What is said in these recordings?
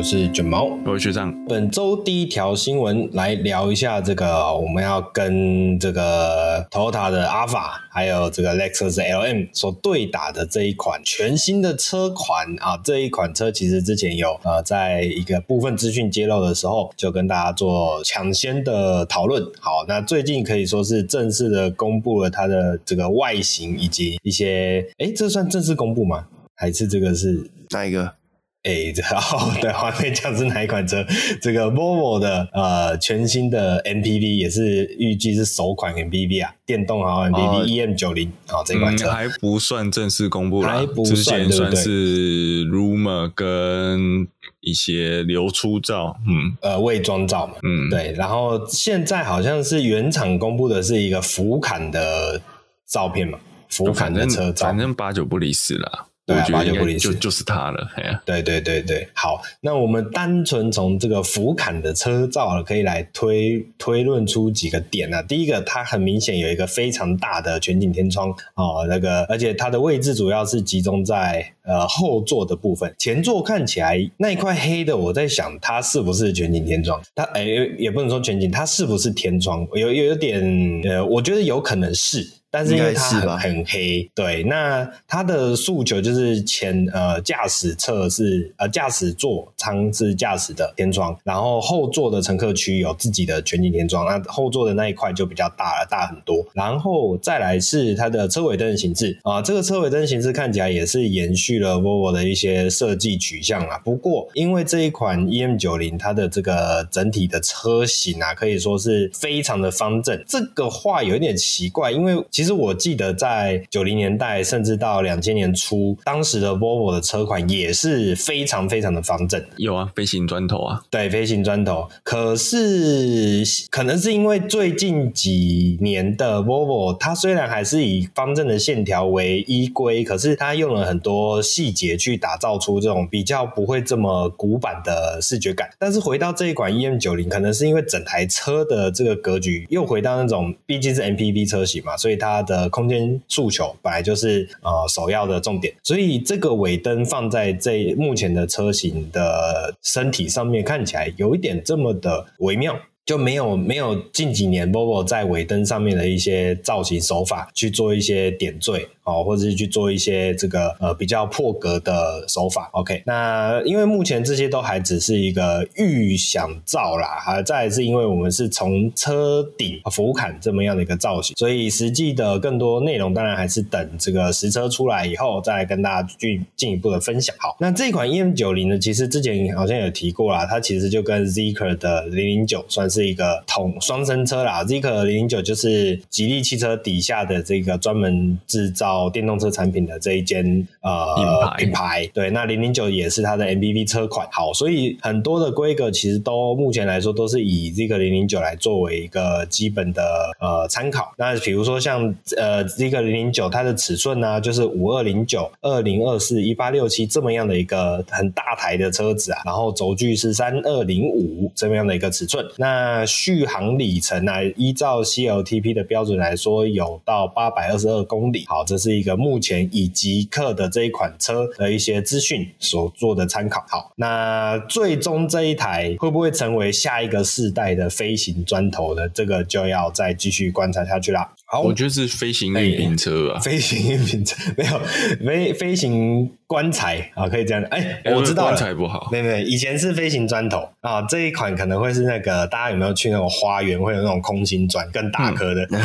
龟，我是卷毛，我是学长。本周第一条新闻来聊一下这个，我们要跟这个 Toyota 的 Alpha 还有这个 Lexus LM 所对打的这一款全新的车款啊，这一款车其实之前有呃，在一个部分资讯揭露的时候，就跟大家做抢先的讨论。好，那最近可以说是正式的公布了它的这个外形以及一些，诶，这算正式公布吗？还是这个是哪一个？哎、欸，这哦，对，还没讲是哪一款车？这个 Volvo 的呃全新的 MPV 也是预计是首款 MPV 啊，电动豪华 MPV EM90 啊，这款车、嗯、还不算正式公布啦，还不算，之前算是 rumor 跟一些流出照，嗯，呃，伪装照嘛，嗯，对，然后现在好像是原厂公布的是一个福坎的照片嘛，福坎的车照，反正八九不离十啦。对啊，我觉得就就是它了，对对对对，好，那我们单纯从这个福坎的车照可以来推推论出几个点啊。第一个，它很明显有一个非常大的全景天窗哦，那个而且它的位置主要是集中在呃后座的部分，前座看起来那一块黑的，我在想它是不是全景天窗？它哎也不能说全景，它是不是天窗？有有有点呃，我觉得有可能是。但是因为它很很黑，对，那它的诉求就是前呃驾驶侧是呃驾驶座舱是驾驶的天窗，然后后座的乘客区有自己的全景天窗，那后座的那一块就比较大了，大很多。然后再来是它的车尾灯的形制啊，这个车尾灯形式看起来也是延续了 Volvo 的一些设计取向啊。不过因为这一款 EM 九零它的这个整体的车型啊，可以说是非常的方正，这个话有一点奇怪，因为。其实我记得在九零年代，甚至到两千年初，当时的 Volvo 的车款也是非常非常的方正。有啊，飞行砖头啊，对，飞行砖头。可是可能是因为最近几年的 Volvo，它虽然还是以方正的线条为依归，可是它用了很多细节去打造出这种比较不会这么古板的视觉感。但是回到这一款 EM 九零可能是因为整台车的这个格局又回到那种，毕竟是 MPV 车型嘛，所以它。它的空间诉求本来就是呃首要的重点，所以这个尾灯放在这目前的车型的身体上面，看起来有一点这么的微妙，就没有没有近几年 Volvo 在尾灯上面的一些造型手法去做一些点缀。哦，或者是去做一些这个呃比较破格的手法，OK。那因为目前这些都还只是一个预想照啦，哈，再是因为我们是从车顶俯瞰这么样的一个造型，所以实际的更多内容当然还是等这个实车出来以后再跟大家去进一步的分享。好，那这款 EM90 呢，其实之前好像有提过啦，它其实就跟 Zeekr 的009算是一个同双生车啦，Zeekr 009就是吉利汽车底下的这个专门制造。电动车产品的这一间呃品牌，对，那零零九也是它的 MPV 车款。好，所以很多的规格其实都目前来说都是以这个零零九来作为一个基本的呃参考。那比如说像呃这个零零九它的尺寸呢、啊，就是五二零九、二零二四、一八六七这么样的一个很大台的车子啊，然后轴距是三二零五这么样的一个尺寸。那那续航里程呢、依照 CLTP 的标准来说，有到八百二十二公里。好，这是。一个目前以极客的这一款车的一些资讯所做的参考。好，那最终这一台会不会成为下一个世代的飞行砖头呢？这个就要再继续观察下去啦。好，我觉得是飞行运兵车啊，飞行运兵车没有飞飞行棺材啊，可以这样。哎，我知道了，棺材不好，没没，以前是飞行砖头啊，这一款可能会是那个大家有没有去那种花园会有那种空心砖，更大颗的，嗯、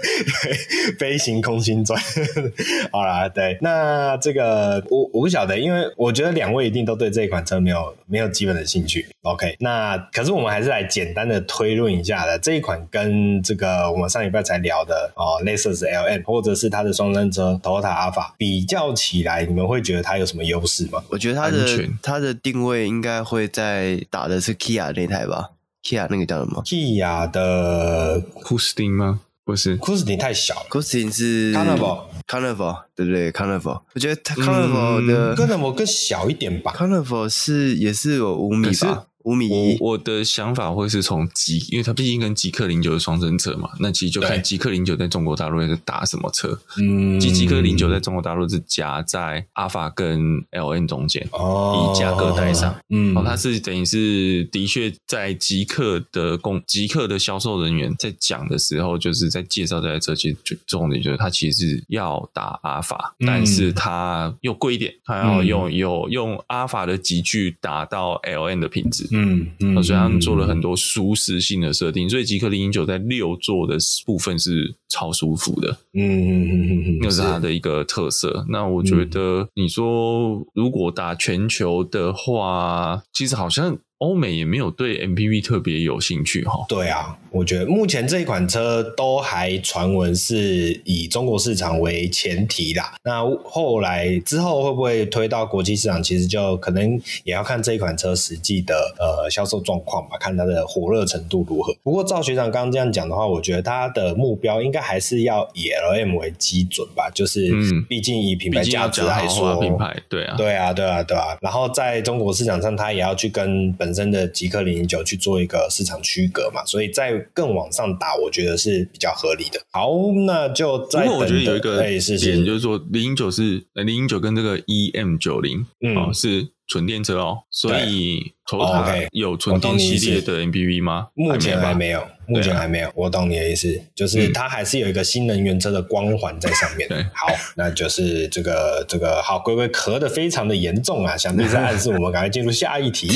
飞行空心砖。好啦，对，那这个我我不晓得，因为我觉得两位一定都对这一款车没有没有基本的兴趣。OK，那可是我们还是来简单的推论一下的，这一款跟这个我们上礼拜才聊。好的哦，Lexus LM 或者是它的双生车 Toyota Alpha 比较起来，你们会觉得它有什么优势吗？我觉得它的它的定位应该会在打的是 Kia 那台吧？Kia 那个叫什么？Kia 的 Koostin 吗？不是，Koostin 太小了，Koostin 是 Carnival，Carnival 对不对？Carnival，我觉得 Carnival 的 Carnival 更小一点吧？Carnival 是也是有五米吧？五米一。我我的想法会是从极，因为它毕竟跟极氪零九是双生车嘛，那其实就看极氪零九在中国大陆是打什么车。嗯，极极氪零九在中国大陆是夹在阿法跟 LN 中间，哦，以价格带上。嗯，哦，它是等于是的确在极客的供极客的销售人员在讲的时候，就是在介绍这台车，其实就重点就是它其实是要打阿法，嗯，但是它又贵一点，它要用有用阿法的级距达到 LN 的品质。嗯嗯嗯，所以他们做了很多舒适性的设定，所以极氪零零九在六座的部分是超舒服的。嗯嗯嗯嗯嗯，那是它的一个特色。那我觉得你说如果打全球的话，其实好像。欧美也没有对 MPV 特别有兴趣哈。对啊，我觉得目前这一款车都还传闻是以中国市场为前提啦。那后来之后会不会推到国际市场，其实就可能也要看这一款车实际的呃销售状况吧，看它的火热程度如何。不过赵学长刚刚这样讲的话，我觉得他的目标应该还是要以 LM 为基准吧，就是嗯，毕竟以品牌价值来说，品牌对啊，对啊，对啊，对啊。然后在中国市场上，他也要去跟本本身的极客零零九去做一个市场区隔嘛，所以在更往上打，我觉得是比较合理的。好，那就再等等。不过我觉得有一个点就是说，零零九是零零九跟这个 EM 九零嗯是纯电车哦，所以 Toyota 有纯电系列的 MPV 吗？目前还没有。目前还没有，我懂你的意思，就是它还是有一个新能源车的光环在上面。对，好，那就是这个这个好，龟龟咳的非常的严重啊，想必是暗示我们赶快进入下一题。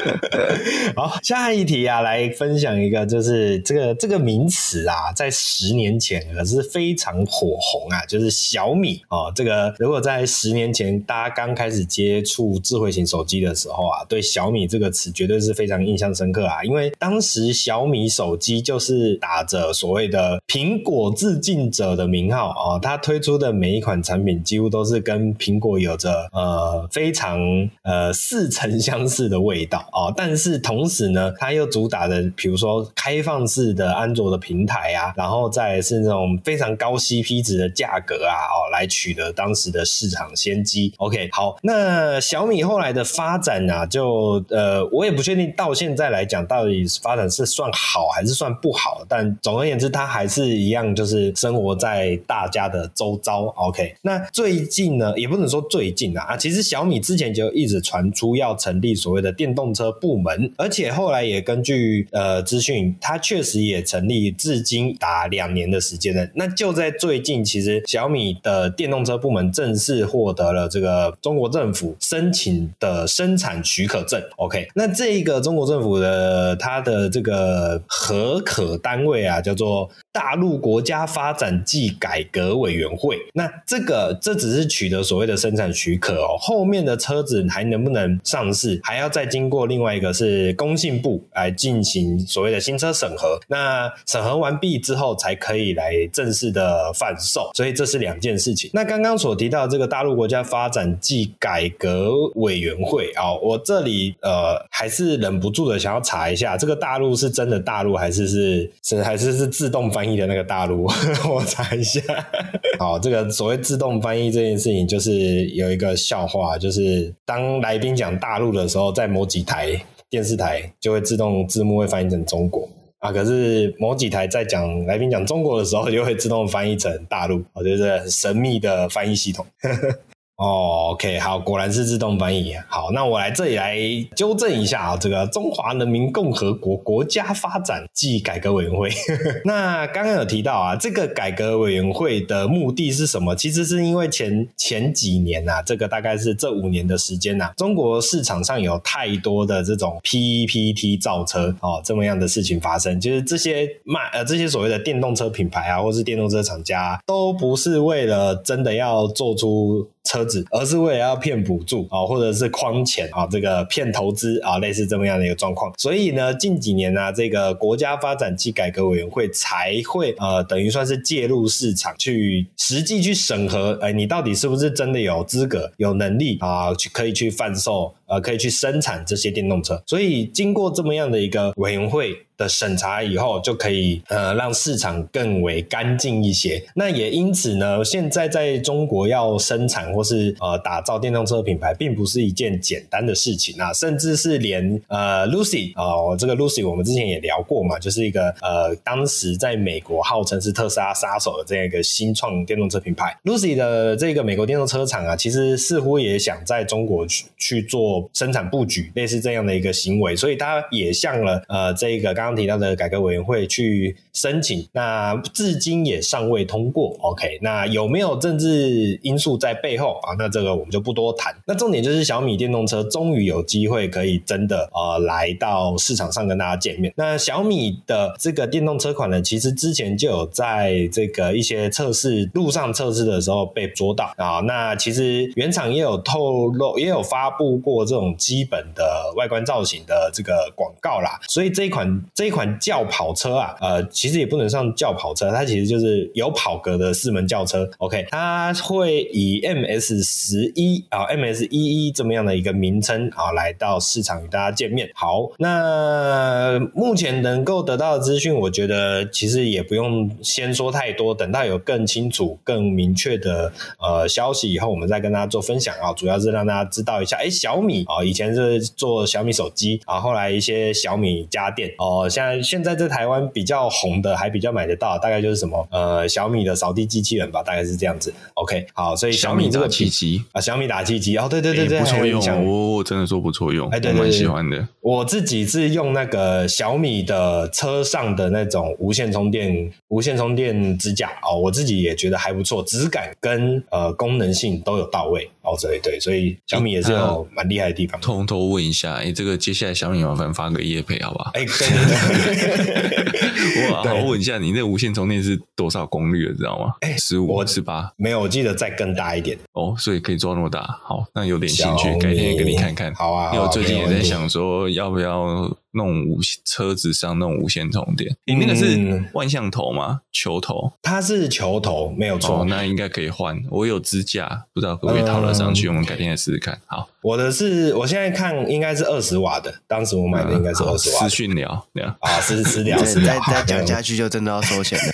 好，下一题啊，来分享一个，就是这个这个名词啊，在十年前可是非常火红啊，就是小米哦。这个如果在十年前大家刚开始接触智慧型手机的时候啊，对小米这个词绝对是非常印象深刻啊，因为当时小米。手机就是打着所谓的苹果致敬者的名号啊，它推出的每一款产品几乎都是跟苹果有着呃非常呃似曾相识的味道啊，但是同时呢，它又主打的比如说开放式的安卓的平台啊，然后再是那种非常高 CP 值的价格啊，哦，来取得当时的市场先机。OK，好，那小米后来的发展啊，就呃我也不确定到现在来讲到底发展是算。好还是算不好，但总而言之，它还是一样，就是生活在大家的周遭。OK，那最近呢，也不能说最近啊，啊，其实小米之前就一直传出要成立所谓的电动车部门，而且后来也根据呃资讯，它确实也成立，至今达两年的时间了。那就在最近，其实小米的电动车部门正式获得了这个中国政府申请的生产许可证。OK，那这一个中国政府的它的这个。核可单位啊，叫做大陆国家发展暨改革委员会。那这个这只是取得所谓的生产许可哦，后面的车子还能不能上市，还要再经过另外一个是工信部来进行所谓的新车审核。那审核完毕之后，才可以来正式的贩售。所以这是两件事情。那刚刚所提到这个大陆国家发展暨改革委员会啊，我这里呃还是忍不住的想要查一下，这个大陆是真的。大陆还是是是还是是自动翻翻译的那个大陆？我查一下。好，这个所谓自动翻译这件事情，就是有一个笑话，就是当来宾讲大陆的时候，在某几台电视台就会自动字幕会翻译成中国啊，可是某几台在讲来宾讲中国的时候，就会自动翻译成大陆。我觉得很神秘的翻译系统。哦，OK，好，果然是自动翻译。好，那我来这里来纠正一下啊，这个中华人民共和国国家发展暨改革委员会。那刚刚有提到啊，这个改革委员会的目的是什么？其实是因为前前几年啊，这个大概是这五年的时间啊，中国市场上有太多的这种 PPT 造车哦，这么样的事情发生，就是这些卖呃这些所谓的电动车品牌啊，或是电动车厂家，都不是为了真的要做出。车子，而是为了要骗补助啊，或者是诓钱啊，这个骗投资啊，类似这么样的一个状况。所以呢，近几年呢、啊，这个国家发展暨改革委员会才会呃，等于算是介入市场，去实际去审核，哎，你到底是不是真的有资格、有能力啊，去可以去贩售，呃，可以去生产这些电动车。所以经过这么样的一个委员会。的审查以后，就可以呃让市场更为干净一些。那也因此呢，现在在中国要生产或是呃打造电动车品牌，并不是一件简单的事情啊，甚至是连呃 Lucy 哦，这个 Lucy 我们之前也聊过嘛，就是一个呃当时在美国号称是特斯拉杀手的这样一个新创电动车品牌，Lucy 的这个美国电动车厂啊，其实似乎也想在中国去去做生产布局，类似这样的一个行为，所以他也向了呃这个刚刚提到的改革委员会去申请，那至今也尚未通过。OK，那有没有政治因素在背后啊？那这个我们就不多谈。那重点就是小米电动车终于有机会可以真的呃来到市场上跟大家见面。那小米的这个电动车款呢，其实之前就有在这个一些测试路上测试的时候被捉到啊。那其实原厂也有透露，也有发布过这种基本的外观造型的这个广告啦。所以这一款这一款轿跑车啊，呃，其实也不能算轿跑车，它其实就是有跑格的四门轿车。OK，它会以 MS 十一啊，MS 一一这么样的一个名称啊，来到市场与大家见面。好，那目前能够得到的资讯，我觉得其实也不用先说太多，等到有更清楚、更明确的呃消息以后，我们再跟大家做分享啊。主要是让大家知道一下，哎，小米啊，以前是做小米手机啊，后来一些小米家电哦，现在现在在台湾比较红的，还比较买得到，大概就是什么呃小米的扫地机器人吧，大概是这样子。OK，好，所以小米这个机啊，小米打气机哦，对对对对，不错用，我我真的说不错用，哎，对，蛮喜欢的。我自己是用那个小米的车上的那种无线充电无线充电支架哦，我自己也觉得还不错，质感跟呃功能性都有到位哦，对对，所以小米也是有蛮厉害的地方。偷偷问一下，哎，这个接下来小米麻烦发个业配好不好？哎，对对对，哇，我问一下，你那无线充电是多少功率的，知道吗？哎，十五、十八？没有，我记得再更大一点哦，所以可以做那么大。好，那有点兴趣，改天也给你看看。好啊，因为我最近也在想说，要不要。弄无车子上弄无线充电，你那个是万向头吗？球头？它是球头，没有错。哦，那应该可以换。我有支架，不知道可不可以套得上去。我们改天来试试看。好，我的是，我现在看应该是二十瓦的，当时我买的应该是二十瓦。私讯聊，聊啊，私私聊，私聊。再再讲下去就真的要收钱了。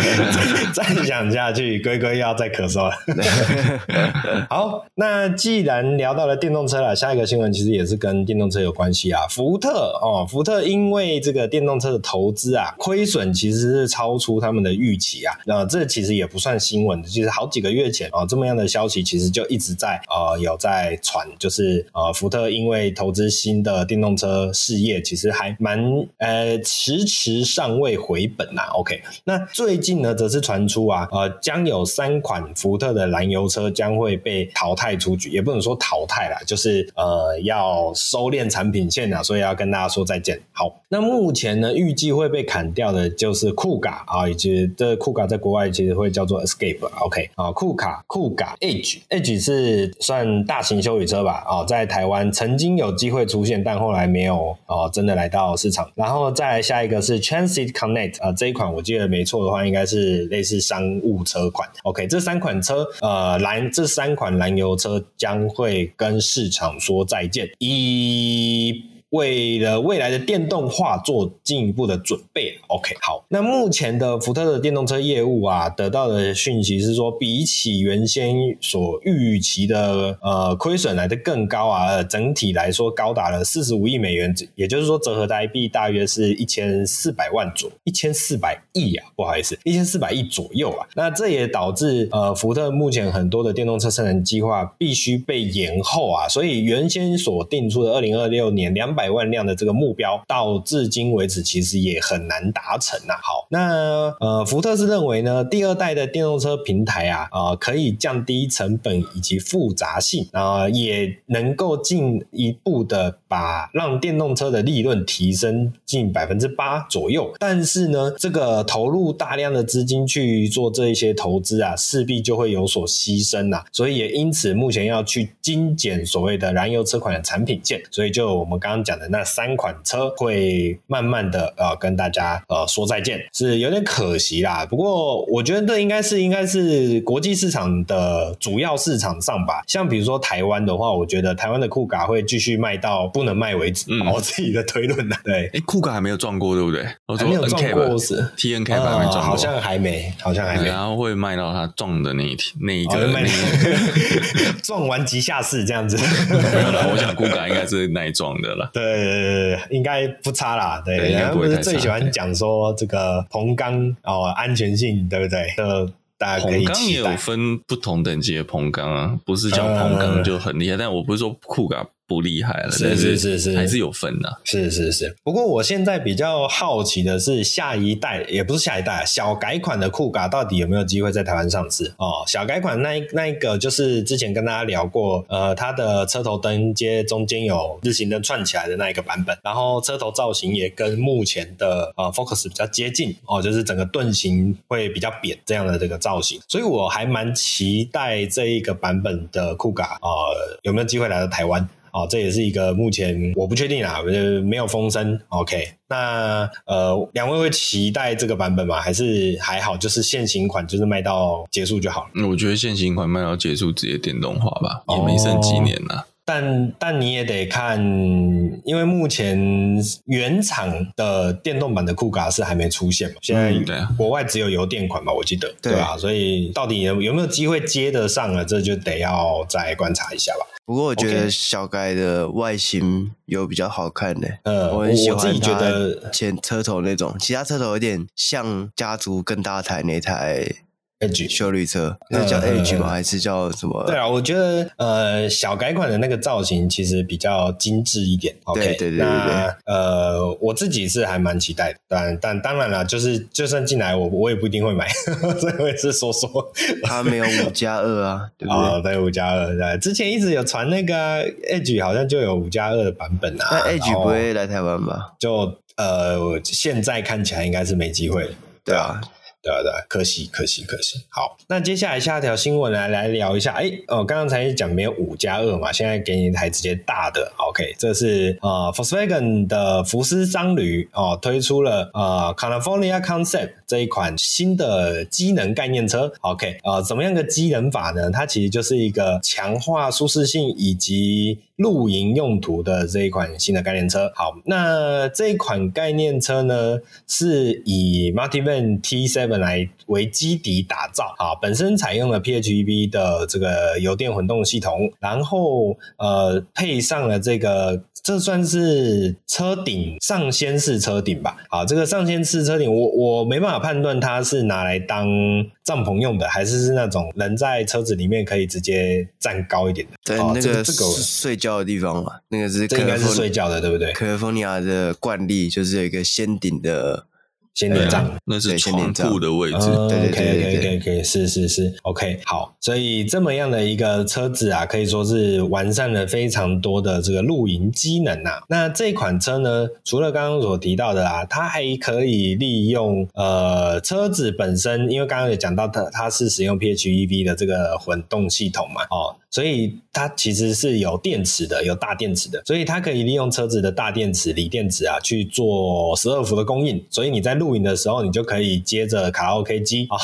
再讲下去，龟龟要再咳嗽了。好，那既然聊到了电动车了，下一个新闻其实也是跟电动车有关系啊，福特。哦，福特因为这个电动车的投资啊，亏损其实是超出他们的预期啊。那这其实也不算新闻，其实好几个月前啊，这么样的消息其实就一直在呃有在传，就是呃福特因为投资新的电动车事业，其实还蛮呃迟迟尚未回本呐、啊。OK，那最近呢，则是传出啊，呃将有三款福特的燃油车将会被淘汰出局，也不能说淘汰啦，就是呃要收敛产品线啊，所以要跟大家说。再见。好，那目前呢，预计会被砍掉的就是酷卡啊，以及这酷卡在国外其实会叫做 Escape。OK 啊，酷卡酷卡 Edge，Edge 是算大型休旅车吧？哦，在台湾曾经有机会出现，但后来没有哦，真的来到市场。然后再来下一个是 Transit Connect 啊，这一款我记得没错的话，应该是类似商务车款。OK，这三款车呃蓝这三款燃油车将会跟市场说再见。一为了未来的电动化做进一步的准备。OK，好，那目前的福特的电动车业务啊，得到的讯息是说，比起原先所预期的呃亏损来的更高啊，整体来说高达了四十五亿美元，也就是说折合台币大约是一千四百万左一千四百亿啊，不好意思，一千四百亿左右啊。那这也导致呃福特目前很多的电动车生产计划必须被延后啊，所以原先所定出的二零二六年两百百万辆的这个目标，到至今为止其实也很难达成呐、好，那呃，福特是认为呢，第二代的电动车平台啊，呃，可以降低成本以及复杂性，啊、呃，也能够进一步的把让电动车的利润提升近百分之八左右。但是呢，这个投入大量的资金去做这一些投资啊，势必就会有所牺牲呐、啊。所以也因此，目前要去精简所谓的燃油车款的产品线。所以就我们刚刚讲的那三款车会慢慢的呃跟大家呃说再见，是有点可惜啦。不过我觉得这应该是应该是国际市场的主要市场上吧。像比如说台湾的话，我觉得台湾的酷咖会继续卖到不能卖为止。嗯、我自己的推论呢，对，哎，酷狗还没有撞过，对不对？还没有撞过是 T N K 还没撞过，好像还没，好像还没。然后会卖到他撞的那一天，那一个，哦、那一 撞完即下市这样子。没有啦，我想酷狗应该是耐撞的啦。对，应该不差啦。对，对然后不是最喜欢讲说这个硼钢哦安全性，对不对？呃，大家可以期待。硼钢也有分不同等级的硼钢啊，不是叫硼钢就很厉害。呃、但我不是说酷咖。不厉害了，是是是是，还是有分的，是是是。不过我现在比较好奇的是，下一代也不是下一代，小改款的酷咖到底有没有机会在台湾上市？哦，小改款那一那一个就是之前跟大家聊过，呃，它的车头灯接中间有日行灯串起来的那一个版本，然后车头造型也跟目前的呃 Focus 比较接近哦，就是整个盾形会比较扁这样的这个造型，所以我还蛮期待这一个版本的酷咖呃有没有机会来到台湾。哦，这也是一个目前我不确定啊，呃，没有风声。OK，那呃，两位会期待这个版本吗？还是还好，就是现行款就是卖到结束就好了？那我觉得现行款卖到结束直接电动化吧，也没剩几年了。哦但但你也得看，因为目前原厂的电动版的酷卡是还没出现嘛，现在国外只有油电款嘛，我记得，对吧、啊？所以到底有有没有机会接得上了，这就得要再观察一下吧。不过我觉得小改的外形有比较好看的，嗯，我很喜欢我自己觉得前车头那种，其他车头有点像家族更大台那台。Edge 修旅车，那叫 Edge 吗？还是叫什么？对啊，我觉得呃，小改款的那个造型其实比较精致一点。OK，对对对对，那呃，我自己是还蛮期待的。但但当然了，就是就算进来，我我也不一定会买。所以我也是说说，它没有五加二啊，对不对？哦，对，五加二。对，之前一直有传那个 Edge 好像就有五加二的版本啊。那 Edge 不会来台湾吧？就呃，现在看起来应该是没机会。对啊。对对，可惜可惜可惜。好，那接下来下一条新闻来来聊一下。哎，哦，刚刚才讲没有五加二嘛，现在给你一台直接大的。OK，这是呃，Volkswagen 的福斯商旅哦，推出了呃 California Concept 这一款新的机能概念车。OK，呃，怎么样的机能法呢？它其实就是一个强化舒适性以及露营用途的这一款新的概念车。好，那这一款概念车呢，是以 Multivan T7 来为基底打造，啊，本身采用了 PHEV 的这个油电混动系统，然后呃配上了这个，这算是车顶上掀式车顶吧？好，这个上掀式车顶，我我没办法判断它是拿来当帐篷用的，还是是那种人在车子里面可以直接站高一点的。对，那个这个睡觉的地方嘛，那个是这应该是睡觉的，对不对？卡利福尼亚的惯例就是有一个掀顶的。先顶帐，那是床铺的位置。对对对对对对，是是是，OK，好。所以这么样的一个车子啊，可以说是完善了非常多的这个露营机能啊。那这款车呢，除了刚刚所提到的啊，它还可以利用呃车子本身，因为刚刚有讲到它它是使用 PHEV 的这个混动系统嘛，哦。所以它其实是有电池的，有大电池的，所以它可以利用车子的大电池、锂电池啊去做十二伏的供应。所以你在露营的时候，你就可以接着卡拉 OK 机 啊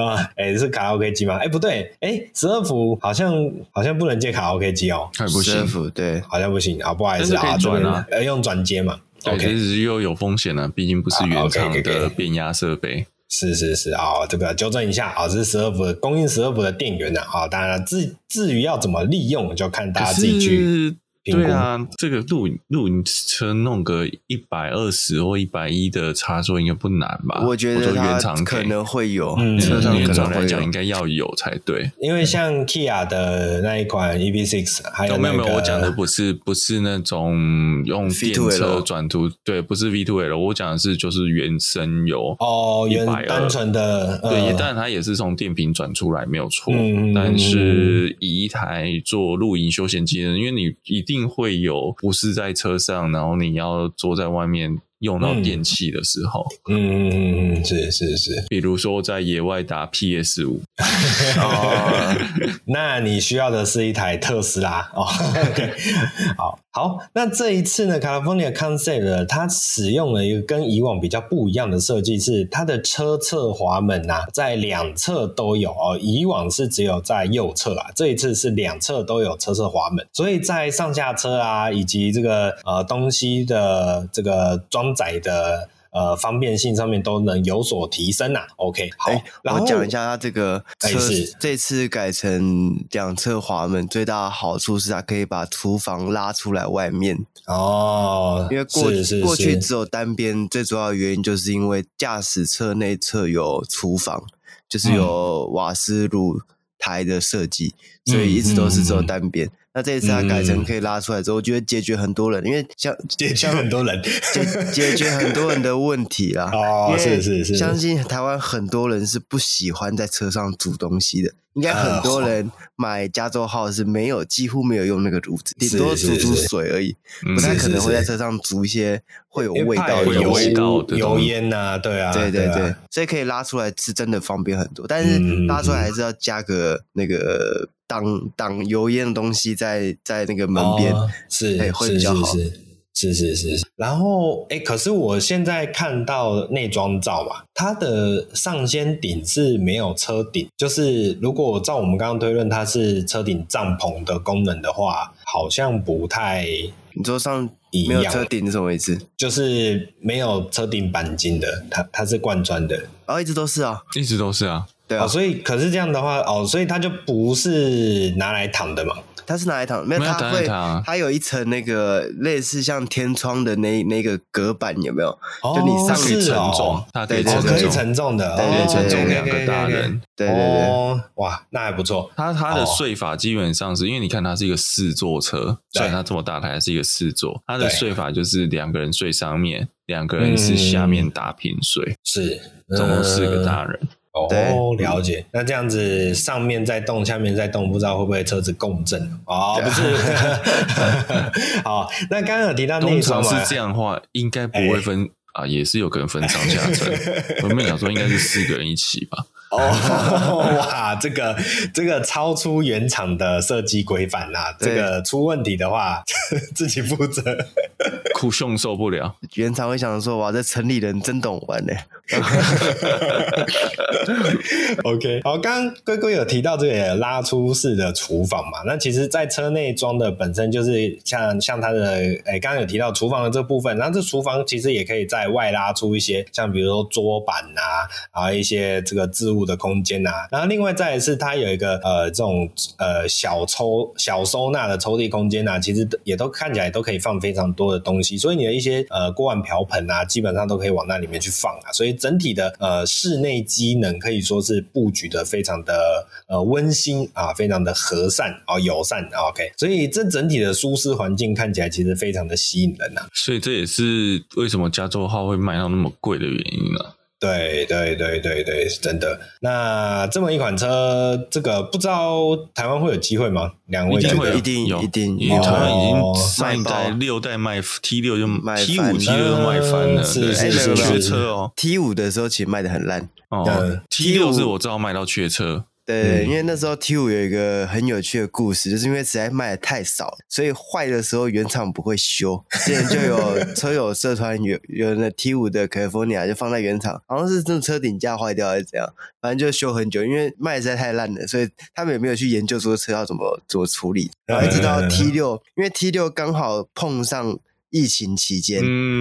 啊，哎、欸、是卡拉 OK 机吗？哎、欸、不对，哎十二伏好像好像不能接卡拉 OK 机哦，还不行，对，好像不行啊，不好意思啊，转啊，要用转接嘛。对，其实又有风险了，毕竟不是原厂的变压设备。是是是啊、哦，这个纠正一下啊，这是十二伏的供应十二伏的电源呢啊，当然至至于要怎么利用，就看大家自己去。对啊，这个露营露营车弄个一百二十或一百一的插座应该不难吧？我觉得原厂可能会有，嗯，车上原厂来讲应该要有才对。因为像 Kia 的那一款 EV6，还有、那个哦、没有没有，我讲的不是不是那种用电车转图，对，不是 V2L，我讲的是就是原生油哦，原单纯的，对，也当然它也是从电瓶转出来没有错，嗯、但是以一台做露营休闲机能，因为你一定。定会有不是在车上，然后你要坐在外面用到电器的时候，嗯嗯嗯嗯，是是是，比如说在野外打 PS 五，哦，那你需要的是一台特斯拉哦。OK，好好，那这一次呢，California Concept 它使用了一个跟以往比较不一样的设计，是它的车侧滑门呐、啊，在两侧都有哦。以往是只有在右侧啊，这一次是两侧都有车侧滑门，所以在上下车啊，以及这个呃东西的这个装。装载的呃方便性上面都能有所提升呐、啊。OK，好，欸、然后我讲一下它这个车，欸、是这次改成两侧滑门，最大的好处是它可以把厨房拉出来外面哦。因为过是是是过去只有单边，最主要的原因就是因为驾驶侧内侧有厨房，就是有瓦斯炉台的设计，嗯、所以一直都是只有单边。嗯嗯嗯那这一次它改成可以拉出来之后，我觉得解决很多人，因为像 解决很多人。解解决很多人的问题啦。哦，是是是，相信台湾很多人是不喜欢在车上煮东西的。应该很多人买加州号是没有，几乎没有用那个炉子，顶多煮煮水而已，不太可能会在车上煮一些会有味道的有味道的油烟呐，对啊，对对对，所以可以拉出来是真的方便很多，但是拉出来还是要加个那个挡挡油烟的东西在在那个门边，是会比较好。是是是，然后哎，可是我现在看到内装照嘛，它的上掀顶是没有车顶，就是如果照我们刚刚推论，它是车顶帐篷的功能的话，好像不太。你说上没有车顶是什么意思？就是没有车顶钣金的，它它是贯穿的，哦，一直都是啊，一直都是啊，对啊，哦，所以可是这样的话，哦，所以它就不是拿来躺的嘛。它是拿来躺，没有它会，它有一层那个类似像天窗的那那个隔板，有没有？就你上去承重，它可以可以承重的，可以承重两个大人。对对对，哇，那还不错。它它的睡法基本上是因为你看它是一个四座车，虽然它这么大台，还是一个四座，它的睡法就是两个人睡上面，两个人是下面打平睡，是。总共四个大人。哦，了解。那这样子上面在动，下面在动，不知道会不会车子共振？哦，不是。好，那刚刚有提到内装是这样的话，应该不会分啊，也是有可能分上下车。我们想说应该是四个人一起吧。哦，哇，这个这个超出原厂的设计规范啦，这个出问题的话 自己负责。酷炫受不了，原厂会想说：“哇，这城里人真懂玩呢。”OK，好，刚刚龟龟有提到这个拉出式的厨房嘛？那其实，在车内装的本身就是像像它的，哎，刚刚有提到厨房的这部分，然后这厨房其实也可以在外拉出一些，像比如说桌板啊，然后一些这个置物的空间啊，然后另外再是它有一个呃这种呃小抽小收纳的抽屉空间啊，其实也都看起来都可以放非常多的东西。所以你的一些呃锅碗瓢盆啊，基本上都可以往那里面去放啊。所以整体的呃室内机能可以说是布局的非常的呃温馨啊，非常的和善啊友善。OK，所以这整体的舒适环境看起来其实非常的吸引人呐、所以这也是为什么加州号会卖到那么贵的原因呢、啊？对对对对对，真的。那这么一款车，这个不知道台湾会有机会吗？两位一定会一定有，一定，因为台湾已经上一代六代卖 T 六就卖 T 五 T 六就卖翻了，是是是缺车哦。T 五的时候其实卖的很烂哦，T 六是我知道卖到缺车。对，因为那时候 T 五有一个很有趣的故事，就是因为实在卖的太少，所以坏的时候原厂不会修。之前就有 车友社团有有那 T 五的 California 就放在原厂，好像是这车顶架坏掉还是怎样，反正就修很久，因为卖实在太烂了，所以他们也没有去研究说车要怎么怎么处理。然后一直到 T 六，因为 T 六刚好碰上疫情期间，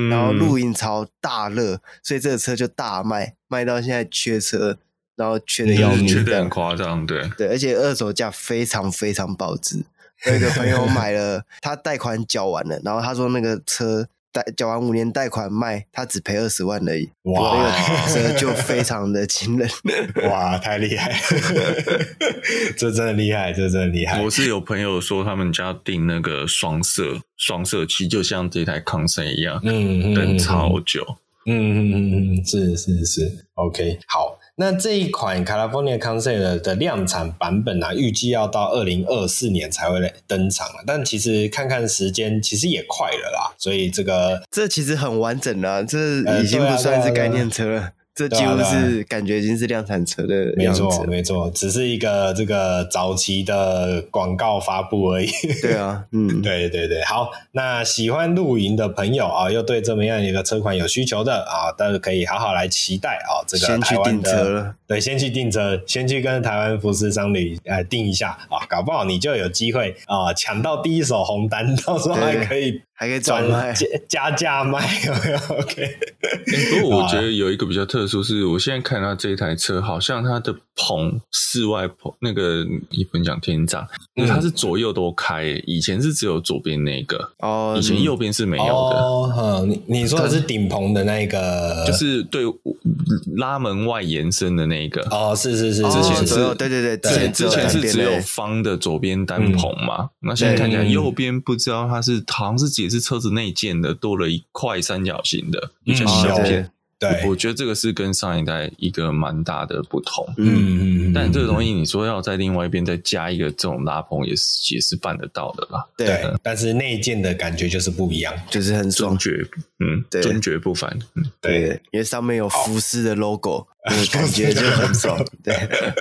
然后露营潮大热，所以这个车就大卖，卖到现在缺车。然后缺的要命，缺的很夸张，对对，而且二手价非常非常保值。有一个朋友 买了，他贷款缴完了，然后他说那个车贷缴完五年贷款卖，他只赔二十万而已。哇，那个车就非常的惊人，哇，太厉害，这真的厉害，这真的厉害。我是有朋友说他们家订那个双色双色漆，就像这台康森一样，嗯，等超久，嗯嗯嗯嗯，是是是，OK，好。那这一款 California Concept 的量产版本啊，预计要到二零二四年才会登场了。但其实看看时间，其实也快了啦。所以这个这其实很完整啊，这已经不算是概念车了。这几乎是感觉已经是量产车的样子，没错没错，只是一个这个早期的广告发布而已。对啊，嗯，对对对，好，那喜欢露营的朋友啊，又对这么样一个车款有需求的啊，大家可以好好来期待啊，这个台湾的，对，先去订车，先去跟台湾服饰商旅呃订一下啊，搞不好你就有机会啊，抢到第一手红单，到时候还可以。还可以转加加价卖，有没有？OK、欸。不过我觉得有一个比较特殊，是我现在看到这一台车，好像它的棚室外棚那个，一分讲天障，因为它是左右都开，以前是只有左边那个哦，以前右边是没有的。哦，你你说的是顶棚的那个，就是对拉门外延伸的那个。哦，是是是，之前是，对对对，之前之前是只有方的左边单棚嘛，那现在看起来右边不知道它是好像是几。也是车子内建的，多了一块三角形的，以前是小片。对，我觉得这个是跟上一代一个蛮大的不同。嗯嗯，但这个东西你说要在另外一边再加一个这种拉棚，也是也是办得到的啦。对，但是内建的感觉就是不一样，就是很尊爵，嗯，尊爵不凡。嗯，对，因为上面有福斯的 logo。感觉就很爽，对，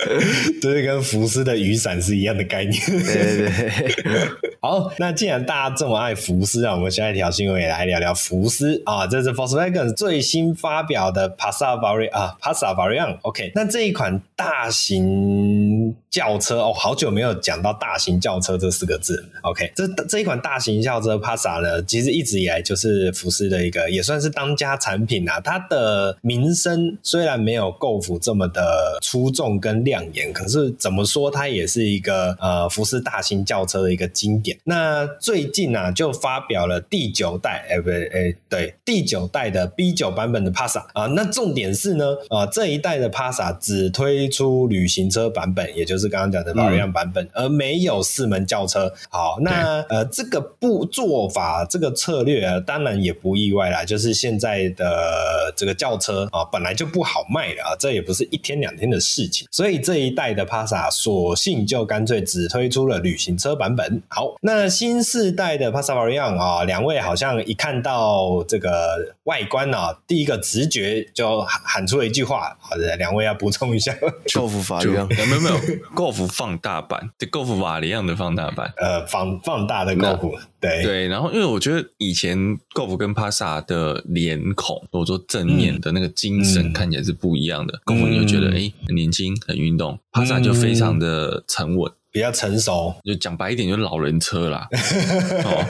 就是跟福斯的雨伞是一样的概念。对对对，好，那既然大家这么爱福斯啊，我们下一条新闻也来聊聊福斯啊。这是 Volkswagen 最新发表的 Passat Variant 啊，Passat Variant。OK，那这一款大型轿车哦，好久没有讲到大型轿车这四个字。OK，这这一款大型轿车 Passat 呢，其实一直以来就是福斯的一个也算是当家产品啊。它的名声虽然没有 Golf 这么的出众跟亮眼，可是怎么说，它也是一个呃福斯大型轿车的一个经典。那最近啊，就发表了第九代，哎不对，哎对，第九代的 B 九版本的 Passat 啊。那重点是呢，啊这一代的 Passat 只推出旅行车版本，也就是刚刚讲的 Variant 版本，嗯、而没有四门轿车。好，那呃这个不做法，这个策略啊，当然也不意外啦，就是现在的这个轿车啊，本来就不好卖了。啊，这也不是一天两天的事情，所以这一代的 Passat 索性就干脆只推出了旅行车版本。好，那新世代的 Passat Variant 啊，两位好像一看到这个外观啊，第一个直觉就喊出了一句话，好的，两位要补充一下。Golf Variant 没有没有，Golf 放大版，对 Golf Variant 的放大版，呃，放放大的 Golf。对对，然后因为我觉得以前 Golf 跟 Passat 的脸孔或者说正面的那个精神看起来是不一样的，Golf 你就觉得哎很年轻很运动，Passat 就非常的沉稳。比较成熟，就讲白一点，就是老人车啦。哦，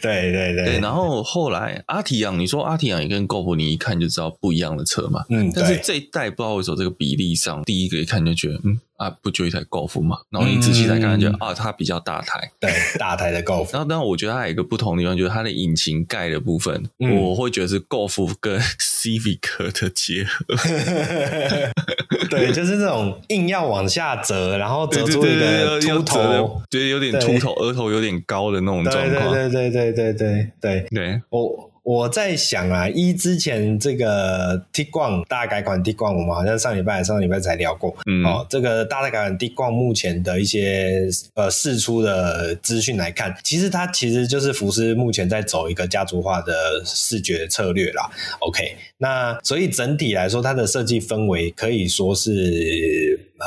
对对对，对。然后后来阿提昂，你说阿提昂也跟 GoPro，你一看就知道不一样的车嘛。嗯，但是这一代不知道为什么这个比例上，第一个一看就觉得，嗯啊，不就一台 Golf 嘛。然后你仔细再看，就啊，它比较大台，对，大台的 Golf。然后，但我觉得它有一个不同的地方，就是它的引擎盖的部分，我会觉得是 Golf 跟 Civic 的结合。对，就是这种硬要往下折，然后折出一个秃头，觉得有点秃头，额头有点高的那种状况。对对对对对对对对，我。我在想啊，一之前这个 Tiguan 大改款 Tiguan，我们好像上礼拜、上礼拜才聊过。嗯，哦，这个大改款 Tiguan 目前的一些呃释出的资讯来看，其实它其实就是福斯目前在走一个家族化的视觉策略啦。OK，那所以整体来说，它的设计氛围可以说是呃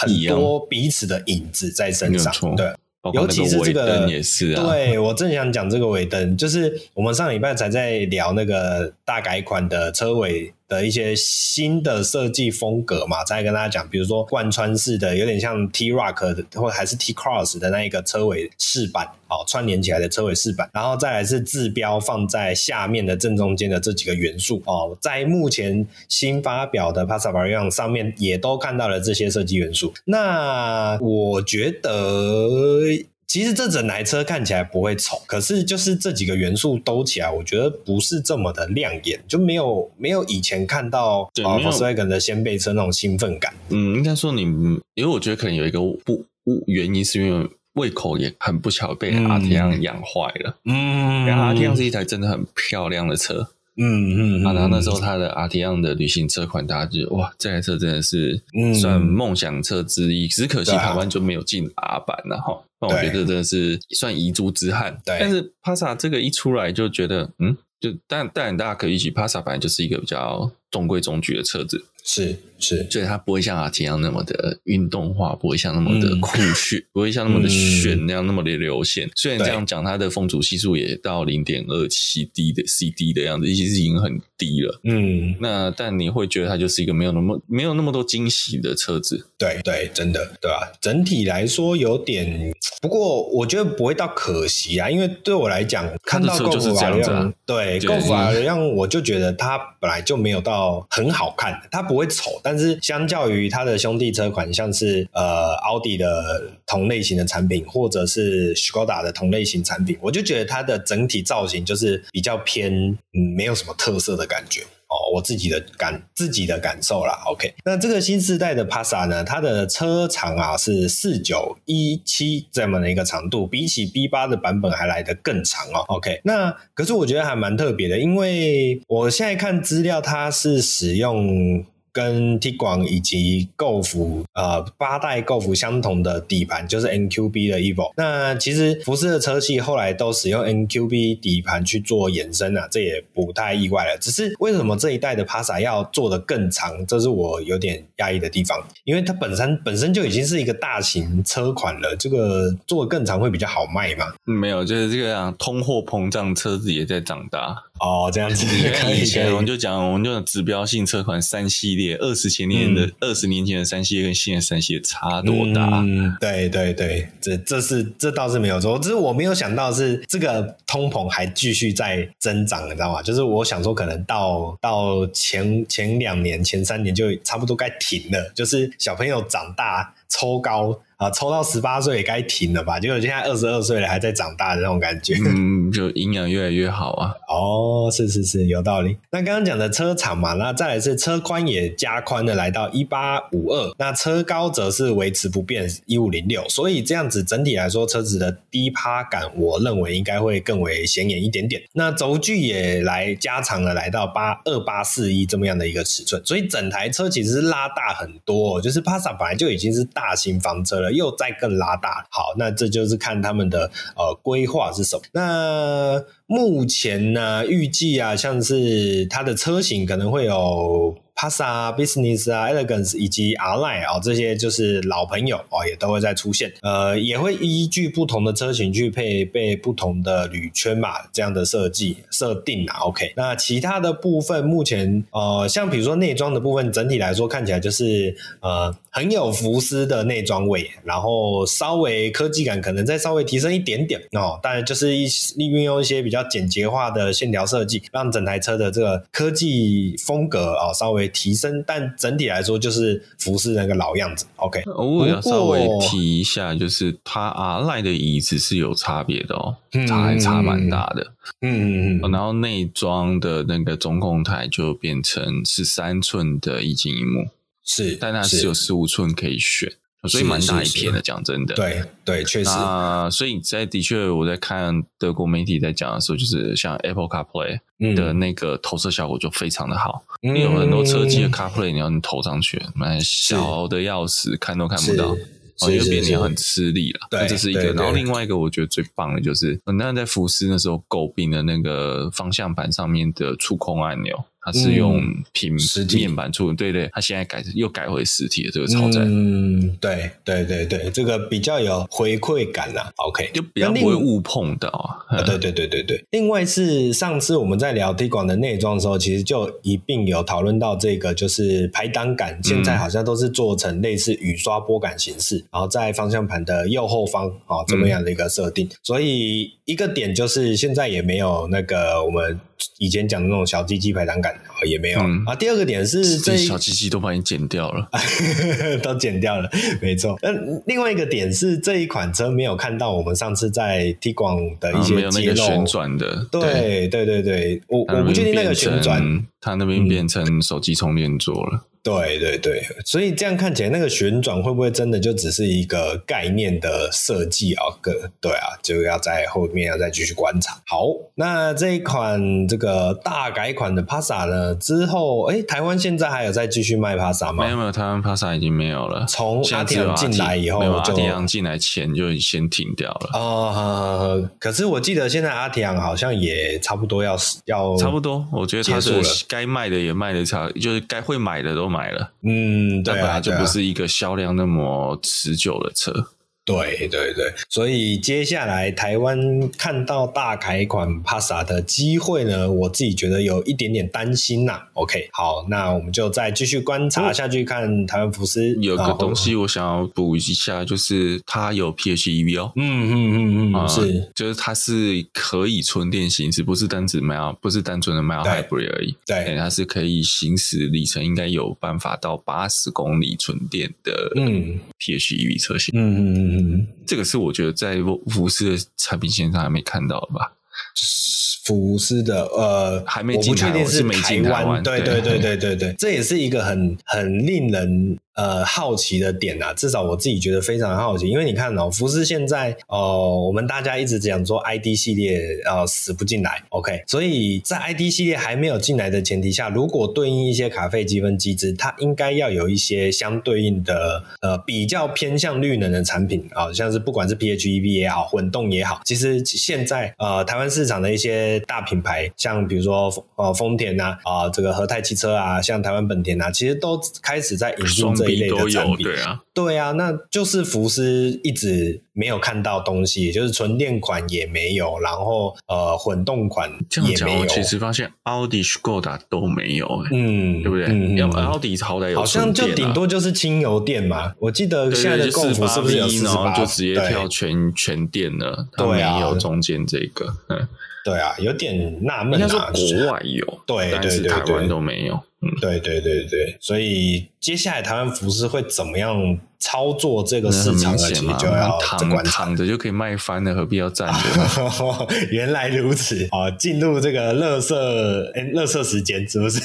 很多彼此的影子在身上，对。尤其是这个，也是啊。对，我正想讲这个尾灯，就是我们上礼拜才在聊那个大改款的车尾的一些新的设计风格嘛，再跟大家讲，比如说贯穿式的，有点像 T Rock 的，或还是 T-Cross 的那一个车尾饰板，哦，串联起来的车尾饰板，然后再来是字标放在下面的正中间的这几个元素，哦，在目前新发表的 Pasavarian 上面也都看到了这些设计元素。那我觉得。其实这整台车看起来不会丑，可是就是这几个元素兜起来，我觉得不是这么的亮眼，就没有没有以前看到 Volkswagen 的掀背车那种兴奋感。嗯，应该说你，因为我觉得可能有一个不不原因，是因为胃口也很不巧被阿提亚养坏了。嗯，然后阿提亚是一台真的很漂亮的车。嗯嗯，啊然后那时候他的阿提昂的旅行车款，大家就哇，这台车真的是算梦想车之一，只可惜台湾就没有进 R 版了哈。那我觉得真的是算遗珠之憾。对，但是帕萨这个一出来就觉得，嗯，就但但大家可以一起，帕萨本来就是一个比较中规中矩的车子。是是，所以它不会像阿提亚那么的运动化，不会像那么的酷炫，嗯、不会像那么的炫那样那么的流线。嗯、虽然这样讲，它的风阻系数也到零点二七 D 的 CD 的样子，其实已经很低了。嗯，那但你会觉得它就是一个没有那么没有那么多惊喜的车子。对对，真的对吧？整体来说有点，不过我觉得不会到可惜啊，因为对我来讲，看到车就是这样。对，Golf 让我就觉得它本来就没有到很好看，它不。不会丑，但是相较于它的兄弟车款，像是呃奥迪的同类型的产品，或者是 Skoda 的同类型产品，我就觉得它的整体造型就是比较偏嗯，没有什么特色的感觉哦，我自己的感自己的感受啦。OK，那这个新世代的 p a s a 呢，它的车长啊是四九一七这么的一个长度，比起 B 八的版本还来得更长哦。OK，那可是我觉得还蛮特别的，因为我现在看资料，它是使用。跟 Tiguan 以及 Golf 呃八代 Golf 相同的底盘就是 NQB 的 Evo。那其实福斯的车系后来都使用 NQB 底盘去做延伸啊，这也不太意外了。只是为什么这一代的 Passa 要做的更长，这是我有点讶异的地方。因为它本身本身就已经是一个大型车款了，这个做的更长会比较好卖嘛？没有，就是这个样，通货膨胀，车子也在长大。哦，这样子。以前我们就讲，我们就指标性车款三系列，二十前年的二十、嗯、年前的三系跟现在三系列差多大？嗯，对对对，这这是这倒是没有错。只是我没有想到是这个通膨还继续在增长，你知道吗？就是我想说，可能到到前前两年、前三年就差不多该停了，就是小朋友长大抽高。啊，抽到十八岁也该停了吧？结果现在二十二岁了，还在长大的那种感觉。嗯，就营养越来越好啊。哦，是是是，有道理。那刚刚讲的车长嘛，那再来是车宽也加宽的，来到一八五二。那车高则是维持不变一五零六。所以这样子整体来说，车子的低趴感，我认为应该会更为显眼一点点。那轴距也来加长了，来到八二八四一这么样的一个尺寸。所以整台车其实是拉大很多，就是帕萨本来就已经是大型房车了。又再更拉大，好，那这就是看他们的呃规划是什么。那目前呢，预计啊，像是它的车型可能会有。Pasa Business 啊，Elegance 以及 R-Line 啊，这些就是老朋友哦，也都会再出现。呃，也会依据不同的车型去配备不同的铝圈嘛，这样的设计设定啊。OK，那其他的部分目前呃，像比如说内装的部分，整体来说看起来就是呃很有福斯的内装味，然后稍微科技感可能再稍微提升一点点哦。当然就是一运用一些比较简洁化的线条设计，让整台车的这个科技风格啊、哦、稍微。提升，但整体来说就是服饰那个老样子。OK，我要稍微提一下，就是它 R-Line 的椅子是有差别的哦，嗯、差还差蛮大的。嗯嗯嗯。然后内装的那个中控台就变成十三寸的液晶屏幕，是，但它是有十五寸可以选。所以蛮大一片的，讲真的。对对，确实。啊，所以在的确，我在看德国媒体在讲的时候，就是像 Apple CarPlay 的那个投射效果就非常的好。你、嗯、有很多车机的 CarPlay，你要你投上去，蛮小的要死，看都看不到，哦，因为别人很吃力了。对，这是一个。然后另外一个，我觉得最棒的就是，那在福斯那时候诟病的那个方向盘上面的触控按钮。它是用平面板触，对对，它现在改又改回实体的这个超载，嗯，对对对对，这个比较有回馈感啦。OK，就比较不会误碰到啊。对对对对对。另外是上次我们在聊 Tiguan 的内装的时候，其实就一并有讨论到这个，就是排挡杆，现在好像都是做成类似雨刷拨杆形式，然后在方向盘的右后方啊这么样的一个设定。所以一个点就是现在也没有那个我们。以前讲的那种小鸡鸡排挡杆也没有、嗯、啊。第二个点是这小鸡鸡都把你剪掉了，都剪掉了，没错。那另外一个点是这一款车没有看到我们上次在 Tiguan 的一些、啊、没有那个旋转的，对对对对，我我不确定那个旋转，它那边变成手机充电座了。对对对，所以这样看起来，那个旋转会不会真的就只是一个概念的设计啊？个对啊，就要在后面要再继续观察。好，那这一款这个大改款的 Passa 呢？之后，哎，台湾现在还有在继续卖 Passa 吗？没有没有，台湾 Passa 已经没有了。从阿提昂进来以后就，阿提昂进来前就先停掉了。哦，呵呵呵，可是我记得现在阿提昂好像也差不多要要差不多，我觉得他是该卖的也卖的差，就是该会买的都买了。嗯，对啊，本来就不是一个销量那么持久的车。对对对，所以接下来台湾看到大改款 Passa 的机会呢，我自己觉得有一点点担心呐、啊。OK，好，那我们就再继续观察下去，看台湾福斯。有个东西我想要补一下，就是它有 PHEV 哦。嗯嗯嗯嗯，是、呃，就是它是可以纯电行驶，不是单指 mild，不是单纯的 mild hybrid 而已。对，对，它是可以行驶里程应该有办法到八十公里纯电的嗯 PHEV 车型。嗯嗯嗯。嗯，这个是我觉得在福斯的产品线上还没看到的吧？福斯的呃，还没进，我不确定是台湾，对对对对对对，这也是一个很很令人。呃，好奇的点啊，至少我自己觉得非常好奇，因为你看哦，福斯现在哦、呃，我们大家一直讲说 ID 系列呃死不进来，OK，所以在 ID 系列还没有进来的前提下，如果对应一些卡费积分机制，它应该要有一些相对应的呃比较偏向绿能的产品啊、像是不管是 PHEV 也好，混动也好，其实现在呃台湾市场的一些大品牌，像比如说呃丰田呐啊、这个和泰汽车啊，像台湾本田啊，其实都开始在引进这。一类的产品，对啊，对啊，那就是福斯一直没有看到东西，就是纯电款也没有，然后呃混动款也没有。其实发现奥迪、Skoda 都没有，嗯，对不对？嗯，要奥迪好歹有，好像就顶多就是轻油电嘛。我记得现在的共福是不是有四十八？就直接跳全全电了，它没有中间这个，嗯，对啊，有点纳闷。应该说国外有，对，但是台湾都没有。嗯，对对对对，所以。接下来台湾服饰会怎么样操作这个市场呢？其实就要躺躺着就可以卖翻了，何必要站着？原来如此啊！进入这个乐色哎，乐色时间是不是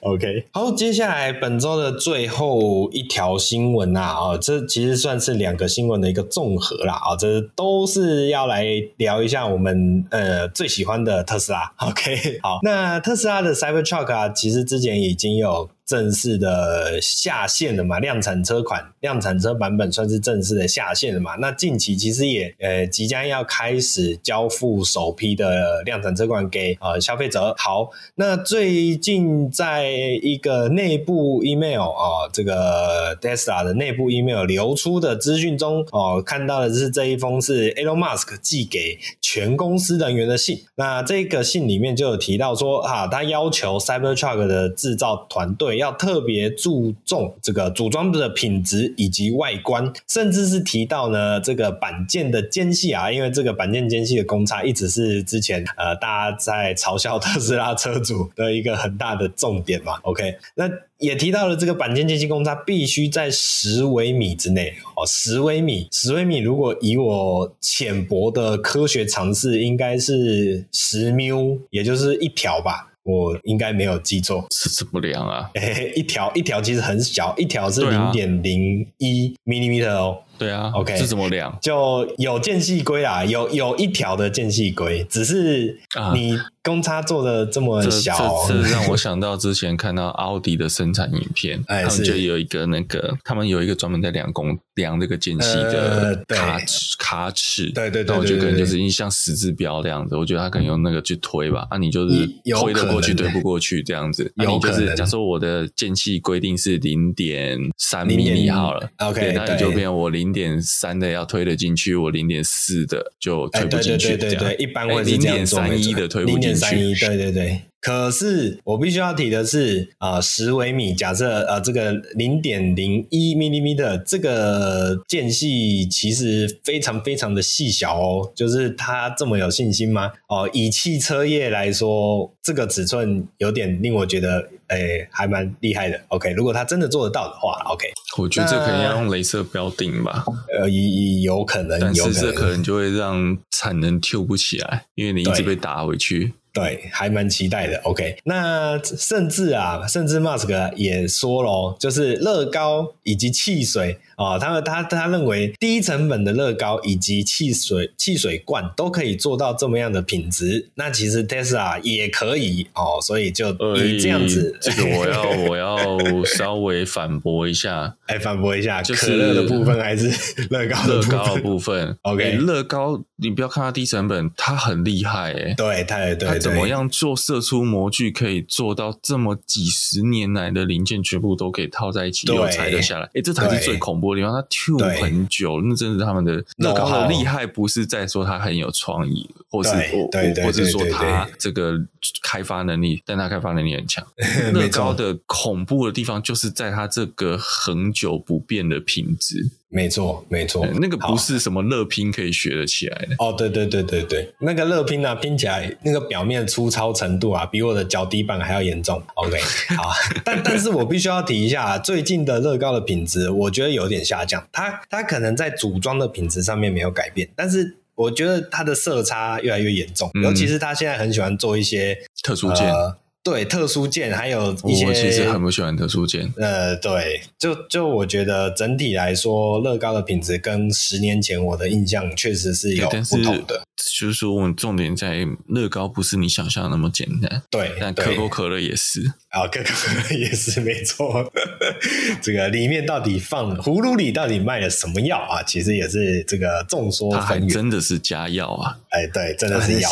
？OK，好，接下来本周的最后一条新闻啊，啊，这其实算是两个新闻的一个综合啦啊，这都是要来聊一下我们呃最喜欢的特斯拉。OK，好，那特斯拉的 Cybertruck 啊，其实之前已经有。正式的下线了嘛？量产车款、量产车版本算是正式的下线了嘛？那近期其实也呃即将要开始交付首批的量产车款给呃消费者。好，那最近在一个内部 email 啊、这个 Tesla 的内部 email 流出的资讯中哦、看到的是这一封是 Elon Musk 寄给全公司人员的信。那这个信里面就有提到说啊，他要求 Cybertruck 的制造团队。要特别注重这个组装的品质以及外观，甚至是提到呢这个板件的间隙啊，因为这个板件间隙的公差一直是之前呃大家在嘲笑特斯拉车主的一个很大的重点嘛。OK，那也提到了这个板件间隙公差必须在十微米之内哦，十微米，十微米，如果以我浅薄的科学常识，应该是十缪，也就是一条吧。我应该没有记错，是这么量啊？欸、一条一条其实很小，一条是零点零一 millimeter 哦。对啊，OK，是怎么量？就有间隙规啦，有有一条的间隙规，只是你公差做的这么小，啊、这这，这让我想到之前看到奥迪的生产影片，哎、他们就有一个那个，他们有一个专门在量公量这个间隙的卡尺、呃、卡尺，对对对，对，我觉得可能就是像十字标这样子，我觉得他可能用那个去推吧，啊，你就是推得过去，推不过去这样子，啊、你就是假设我的间隙规定是零点三米米好了，OK，那你就变我零。零点三的要推得进去，我零点四的就推不进去。对对对对，一般会是零点三一的推不进去。三一，对对对。可是我必须要提的是啊，十微米，假设呃这个零点零一 millimeter 这个间隙其实非常非常的细小哦，就是他这么有信心吗？哦，以汽车业来说，这个尺寸有点令我觉得。哎、欸，还蛮厉害的。OK，如果他真的做得到的话，OK，我觉得这可能要用镭射标定吧。呃，以有可能，但是这可能就会让产能 Q 不起来，因为你一直被打回去。对，还蛮期待的。OK，那甚至啊，甚至 Mask 也说了，就是乐高以及汽水啊、哦，他他他认为低成本的乐高以及汽水汽水罐都可以做到这么样的品质。那其实 Tesla 也可以哦，所以就以这样子，这个我要 我要稍微反驳一下，哎，反驳一下，就是可乐的部分还是乐高？乐高的部分，OK，乐高，你不要看它低成本，它很厉害，哎，对，它对。怎么样做射出模具可以做到这么几十年来的零件全部都可以套在一起又拆得下来？哎，这才是最恐怖的地方。它 tune 很久，那真的是他们的乐高的厉害，不是在说它很有创意，或是或或者说它这个开发能力，但它开发能力很强。乐高的恐怖的地方就是在它这个恒久不变的品质。没错，没错，那个不是什么乐拼可以学得起来的。哦，对对对对对，那个乐拼呢、啊，拼起来那个表面粗糙程度啊，比我的脚底板还要严重。OK，好，但但是我必须要提一下，啊最近的乐高的品质，我觉得有点下降。它它可能在组装的品质上面没有改变，但是我觉得它的色差越来越严重，嗯、尤其是他现在很喜欢做一些特殊件。呃对特殊件，还有一些，我其实很不喜欢特殊件。呃，对，就就我觉得整体来说，乐高的品质跟十年前我的印象确实是有不同的。就是说，我们重点在乐高不是你想象的那么简单。对，但可口可乐也是啊，可口可乐也是没错。这个里面到底放葫芦里到底卖了什么药啊？其实也是这个众说纷纭。还真的是加药啊！哎，对，真的是药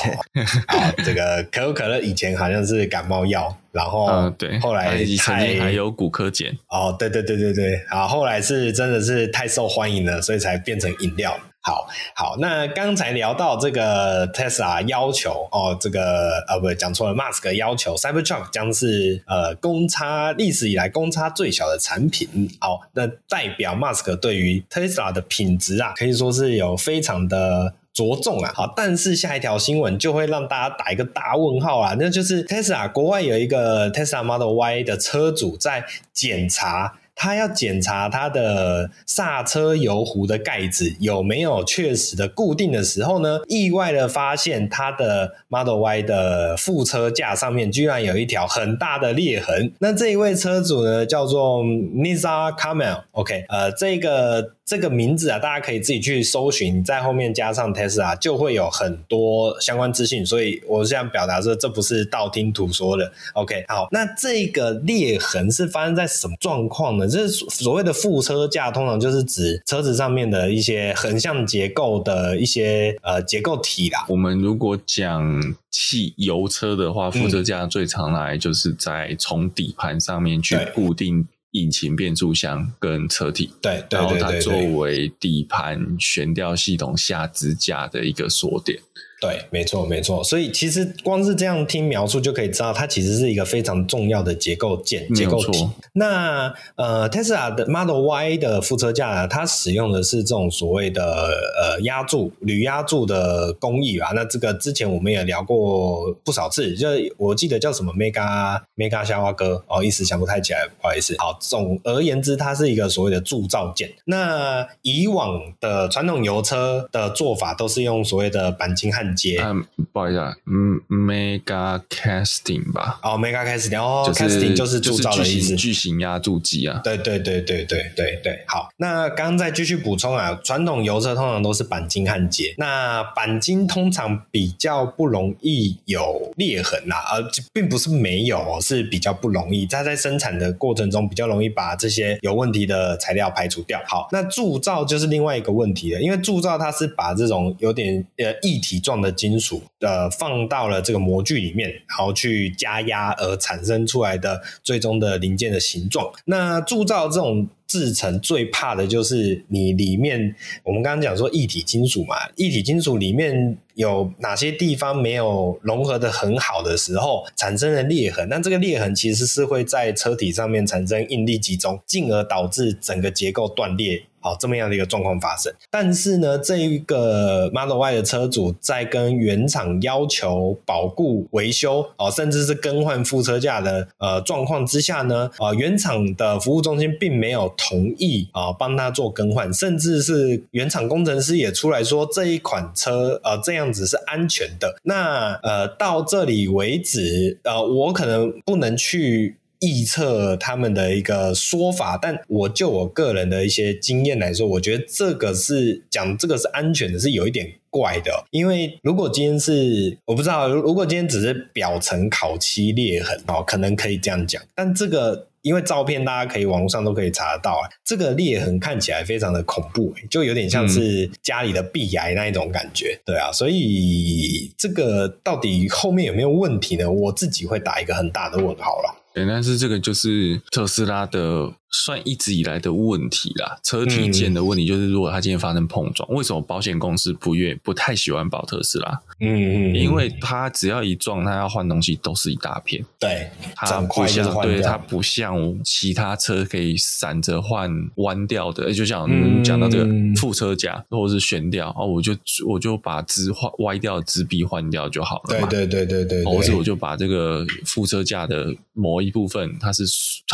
啊。这个可口可乐以前好像是感冒药，然后嗯，对，后来曾经还有骨科碱。哦，对对对对对，啊，后来是真的是太受欢迎了，所以才变成饮料。好好，那刚才聊到这个 Tesla 要求哦，这个呃，不，讲错了，Musk 要求 Cybertruck 将是呃公差历史以来公差最小的产品。好，那代表 Musk 对于 Tesla 的品质啊，可以说是有非常的着重啊。好，但是下一条新闻就会让大家打一个大问号啊，那就是 Tesla 国外有一个 Tesla Model Y 的车主在检查。他要检查他的刹车油壶的盖子有没有确实的固定的时候呢，意外的发现他的 Model Y 的副车架上面居然有一条很大的裂痕。那这一位车主呢，叫做 Nizar Kamel，OK，呃，这个。这个名字啊，大家可以自己去搜寻，在后面加上 Tesla，就会有很多相关资讯。所以我是想表达说，这不是道听途说的。OK，好，那这个裂痕是发生在什么状况呢？这是所谓的副车架，通常就是指车子上面的一些横向结构的一些呃结构体啦。我们如果讲汽油车的话，副车架最常来就是在从底盘上面去固定。引擎、变速箱跟车体，对，然后它作为底盘悬吊系统下支架的一个锁点。对，没错，没错。所以其实光是这样听描述就可以知道，它其实是一个非常重要的结构件、结构体。那呃，Tesla 的 Model Y 的副车架，它使用的是这种所谓的呃压铸、铝压铸的工艺啊。那这个之前我们也聊过不少次，就我记得叫什么 Mega Mega 夏娃哥哦，一时想不太起来，不好意思。好，总而言之，它是一个所谓的铸造件。那以往的传统油车的做法都是用所谓的钣金焊接，嗯，不好意思啊，嗯，mega casting 吧，哦，mega casting，哦，就是 casting 就是铸造的意思，巨型压铸机啊，对对对对对对对，好，那刚刚再继续补充啊，传统油车通常都是钣金焊接，那钣金通常比较不容易有裂痕呐、啊，而并不是没有，是比较不容易，它在生产的过程中比较容易把这些有问题的材料排除掉。好，那铸造就是另外一个问题了，因为铸造它是把这种有点呃液体状。的金属呃放到了这个模具里面，然后去加压而产生出来的最终的零件的形状。那铸造这种制成最怕的就是你里面，我们刚刚讲说一体金属嘛，一体金属里面有哪些地方没有融合的很好的时候，产生了裂痕。那这个裂痕其实是会在车体上面产生应力集中，进而导致整个结构断裂。好，这么样的一个状况发生，但是呢，这一个 Model Y 的车主在跟原厂要求保固维修哦，甚至是更换副车架的呃状况之下呢，呃，原厂的服务中心并没有同意啊帮他做更换，甚至是原厂工程师也出来说这一款车呃这样子是安全的。那呃到这里为止，呃我可能不能去。臆测他们的一个说法，但我就我个人的一些经验来说，我觉得这个是讲这个是安全的，是有一点怪的。因为如果今天是我不知道，如果今天只是表层烤漆裂痕哦，可能可以这样讲。但这个因为照片大家可以网络上都可以查得到啊，这个裂痕看起来非常的恐怖，就有点像是家里的壁癌那一种感觉。嗯、对啊，所以这个到底后面有没有问题呢？我自己会打一个很大的问号了。对，但是这个就是特斯拉的。算一直以来的问题啦，车体件的问题就是，如果它今天发生碰撞，嗯、为什么保险公司不愿不太喜欢保特斯拉？嗯嗯，因为它只要一撞，它要换东西都是一大片。对，它不像，对，它不像其他车可以闪着换弯掉的。就像讲到这个副车架或者是悬吊，哦，我就我就把支换歪掉的支臂换掉就好了嘛。对对对对对，或者我就把这个副车架的某一部分，它是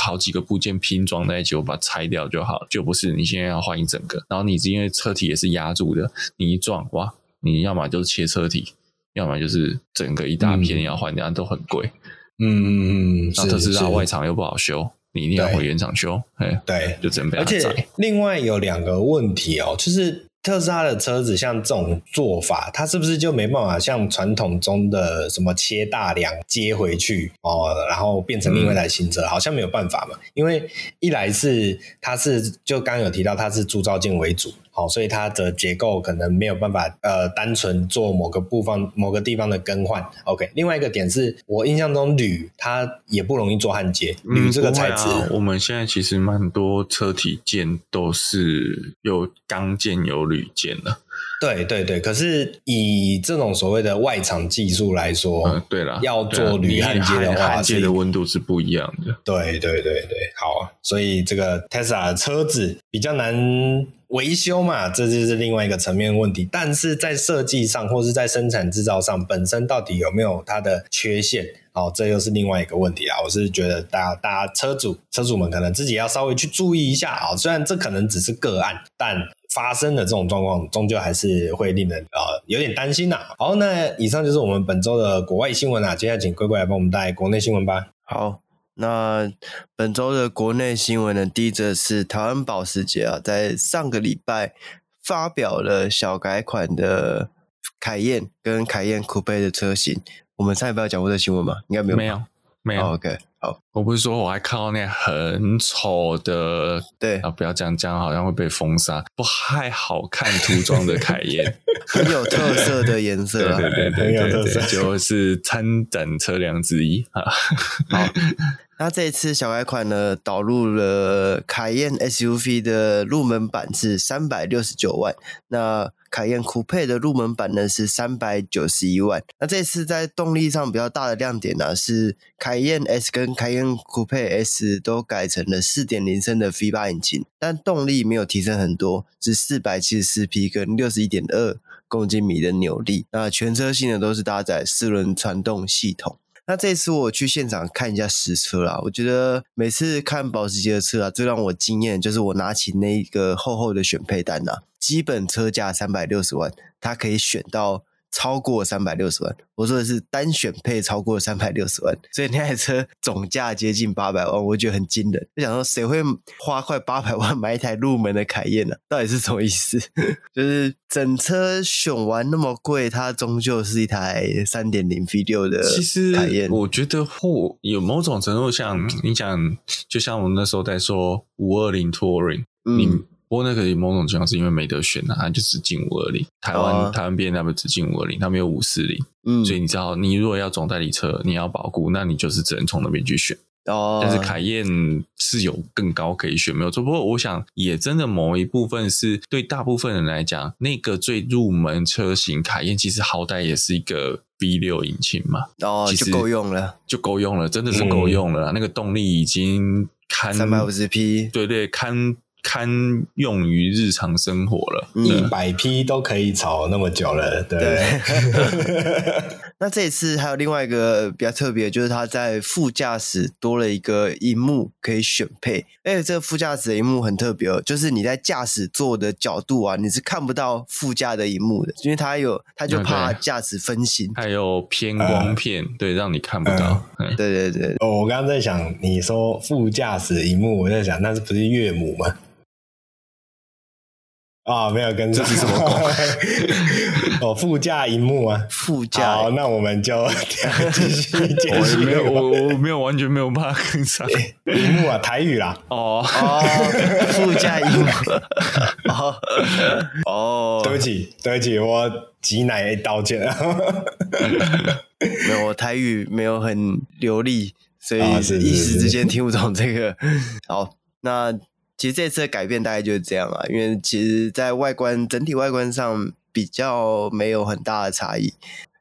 好几个部件拼装在一起，我把它拆掉就好了，就不是你现在要换一整个。然后你因为车体也是压住的，你一撞哇，你要么就是切车体，要么就是整个一大片要换掉，嗯、都很贵。嗯嗯嗯，那特斯拉外厂又不好修，你一定要回原厂修。哎，对，就准备。而且另外有两个问题哦，就是。特斯拉的车子像这种做法，它是不是就没办法像传统中的什么切大梁接回去哦，然后变成另外一台新车？好像没有办法嘛，因为一来是它是就刚有提到它是铸造件为主。好，所以它的结构可能没有办法，呃，单纯做某个部分、某个地方的更换。OK，另外一个点是我印象中铝它也不容易做焊接，铝这个材质、嗯啊，我们现在其实蛮多车体件都是有钢件有铝件的。对对对，可是以这种所谓的外厂技术来说，嗯、对了，要做铝焊接的话，焊接的温度是不一样的。对对对对，好，所以这个 Tesla 的车子比较难维修嘛，这就是另外一个层面问题。但是在设计上或是在生产制造上，本身到底有没有它的缺陷？哦，这又是另外一个问题啊！我是觉得大家大家车主车主们可能自己要稍微去注意一下啊。虽然这可能只是个案，但发生的这种状况，终究还是会令人呃有点担心呐、啊。好，那以上就是我们本周的国外新闻啊。接下来请龟龟来帮我们带国内新闻吧。好，那本周的国内新闻呢，第一则是台湾保时捷啊，在上个礼拜发表了小改款的凯宴跟凯宴酷配的车型。我们上一辈有讲过这新闻吗？应该没有，没有，没有。Oh, OK，好，我不是说我还看到那很丑的，对。啊，不要这样这样，好像会被封杀，不太好看涂装的凯宴，很有特色的颜色，对对对对对，对，对，就是参展车辆之一。啊。好，那这一次小改款呢，导入了凯宴 SUV 的入门版是三百六十九万，那。凯宴 Coupe 的入门版呢是三百九十一万。那这次在动力上比较大的亮点呢、是凯宴 S 跟凯宴 Coupe S 都改成了四点零升的 V 八引擎，但动力没有提升很多，是四百七十四匹跟六十一点二公斤米的扭力。那全车性呢都是搭载四轮传动系统。那这次我去现场看一下实车啦，我觉得每次看保时捷的车啊，最让我惊艳就是我拿起那个厚厚的选配单呐。基本车价三百六十万，它可以选到超过三百六十万。我说的是单选配超过三百六十万，所以那台车总价接近八百万，我觉得很惊人。就想说，谁会花快八百万买一台入门的凯宴呢？到底是什么意思？就是整车选完那么贵，它终究是一台三点零 V 六的凯宴。我觉得或有某种程度像你讲，就像我们那时候在说五二零 Touring，嗯。不过那个某种情况是因为没得选啊，他就只进五二零。台湾、台湾 B N W 只进五二零，他没有五四零。嗯，所以你知道，你如果要总代理车，你要保固，那你就是只能从那边去选。哦，但是凯宴是有更高可以选，没有错。不过我想，也真的某一部分是对大部分人来讲，那个最入门车型凯宴，其实好歹也是一个 V 六引擎嘛。哦，就够用了，就够用了，真的是够用了。嗯、那个动力已经堪三百五十匹，对对，堪。堪用于日常生活了，一百批都可以炒那么久了，对。对。那这一次还有另外一个比较特别，就是它在副驾驶多了一个荧幕可以选配，而且这个副驾驶的荧幕很特别哦，就是你在驾驶座的角度啊，你是看不到副驾的荧幕的，因为它有，它就怕驾驶分心，还有偏光片，嗯、对，让你看不到。嗯、对对对，哦，我刚刚在想，你说副驾驶荧幕，我在想，那是不是岳母吗？啊、哦，没有跟这是什么 哦，副驾荧幕啊，副驾。好，那我们就 继续继续。我没有，我我没有完全没有办法跟上。荧幕啊，台语啦。哦哦，副驾荧幕。哦哦，对不起，对不起，我挤奶道歉。没有，我台语没有很流利，所以一时之间听不懂这个。好，那。其实这次的改变大概就是这样啊，因为其实，在外观整体外观上比较没有很大的差异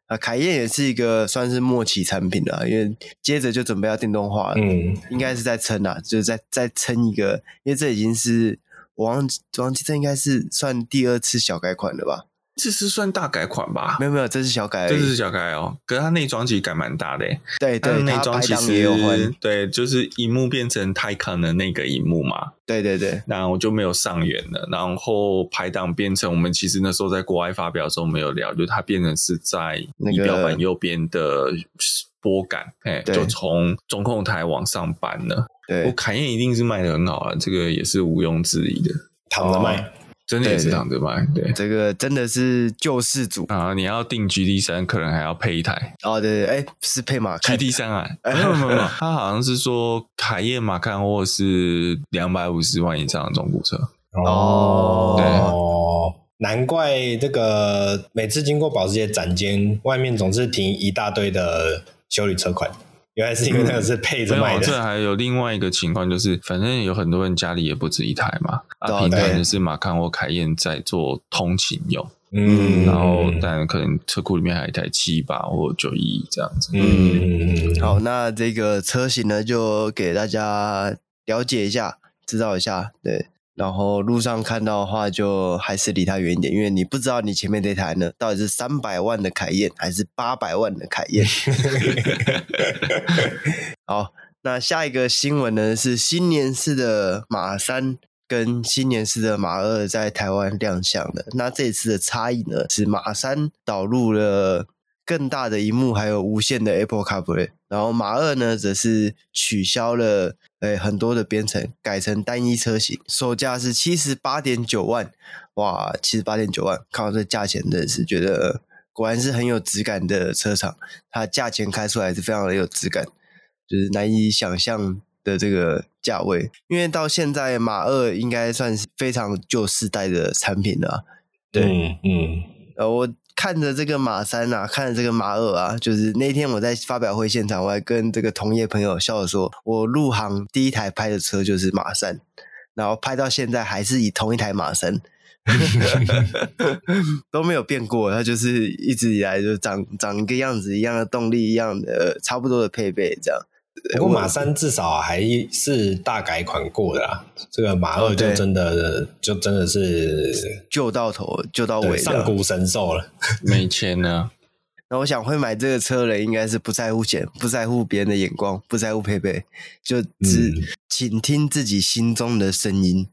啊。凯宴也是一个算是末期产品了，因为接着就准备要电动化了，嗯，应该是在撑啊，就是在在撑一个，因为这已经是我忘记忘记这应该是算第二次小改款了吧。这是算大改款吧？没有没有，这是小改，这是小改哦。可是它内装其实改蛮大的，对对，内装其实也有换，对，就是荧幕变成 Taycan 的那个荧幕嘛。对对对，然后就没有上缘了。然后排档变成我们其实那时候在国外发表的时候没有聊，就它变成是在仪表板右边的拨杆，哎，就从中控台往上搬了。对，我凯宴一定是卖的很好啊，这个也是毋庸置疑的，躺着卖。真的也是躺着卖，对，这个真的是救世主啊！你要订 GT 三，可能还要配一台哦。对对，哎，是配马 GT 三啊？没有没有没有，他好像是说凯宴马看货是两百五十万以上的中古车哦。对，难怪这个每次经过保时捷展间，外面总是停一大堆的修理车款。原来是因为那个是配着卖的。这还有另外一个情况，就是反正有很多人家里也不止一台嘛。啊，平台的是马康或凯宴在做通勤用，嗯，然后但可能车库里面还有一台七八或九一这样子。嗯，好，那这个车型呢，就给大家了解一下，知道一下，对。然后路上看到的话，就还是离它远一点，因为你不知道你前面这台呢，到底是三百万的凯宴还是八百万的凯宴。好，那下一个新闻呢，是新年式的马三跟新年式的马二在台湾亮相了。那这次的差异呢，是马三导入了更大的荧幕，还有无线的 Apple CarPlay，然后马二呢，则是取消了。哎，很多的编程改成单一车型，售价是七十八点九万，哇，七十八点九万，看到这价钱真的是觉得果然是很有质感的车厂，它价钱开出来是非常的有质感，就是难以想象的这个价位，因为到现在马二应该算是非常旧世代的产品了，对，嗯，嗯呃，我。看着这个马三啊，看着这个马二啊，就是那天我在发表会现场，我还跟这个同业朋友笑着说，我入行第一台拍的车就是马三，然后拍到现在还是以同一台马三，都没有变过，它就是一直以来就长长一个样子，一样的动力，一样的差不多的配备这样。不过马三至少还是大改款过的啦，这个马二就真的、哦、就真的是旧到头旧到尾，上古神兽了，没钱呢。那我想会买这个车的人应该是不在乎钱，不在乎别人的眼光，不在乎配备，就只倾听自己心中的声音，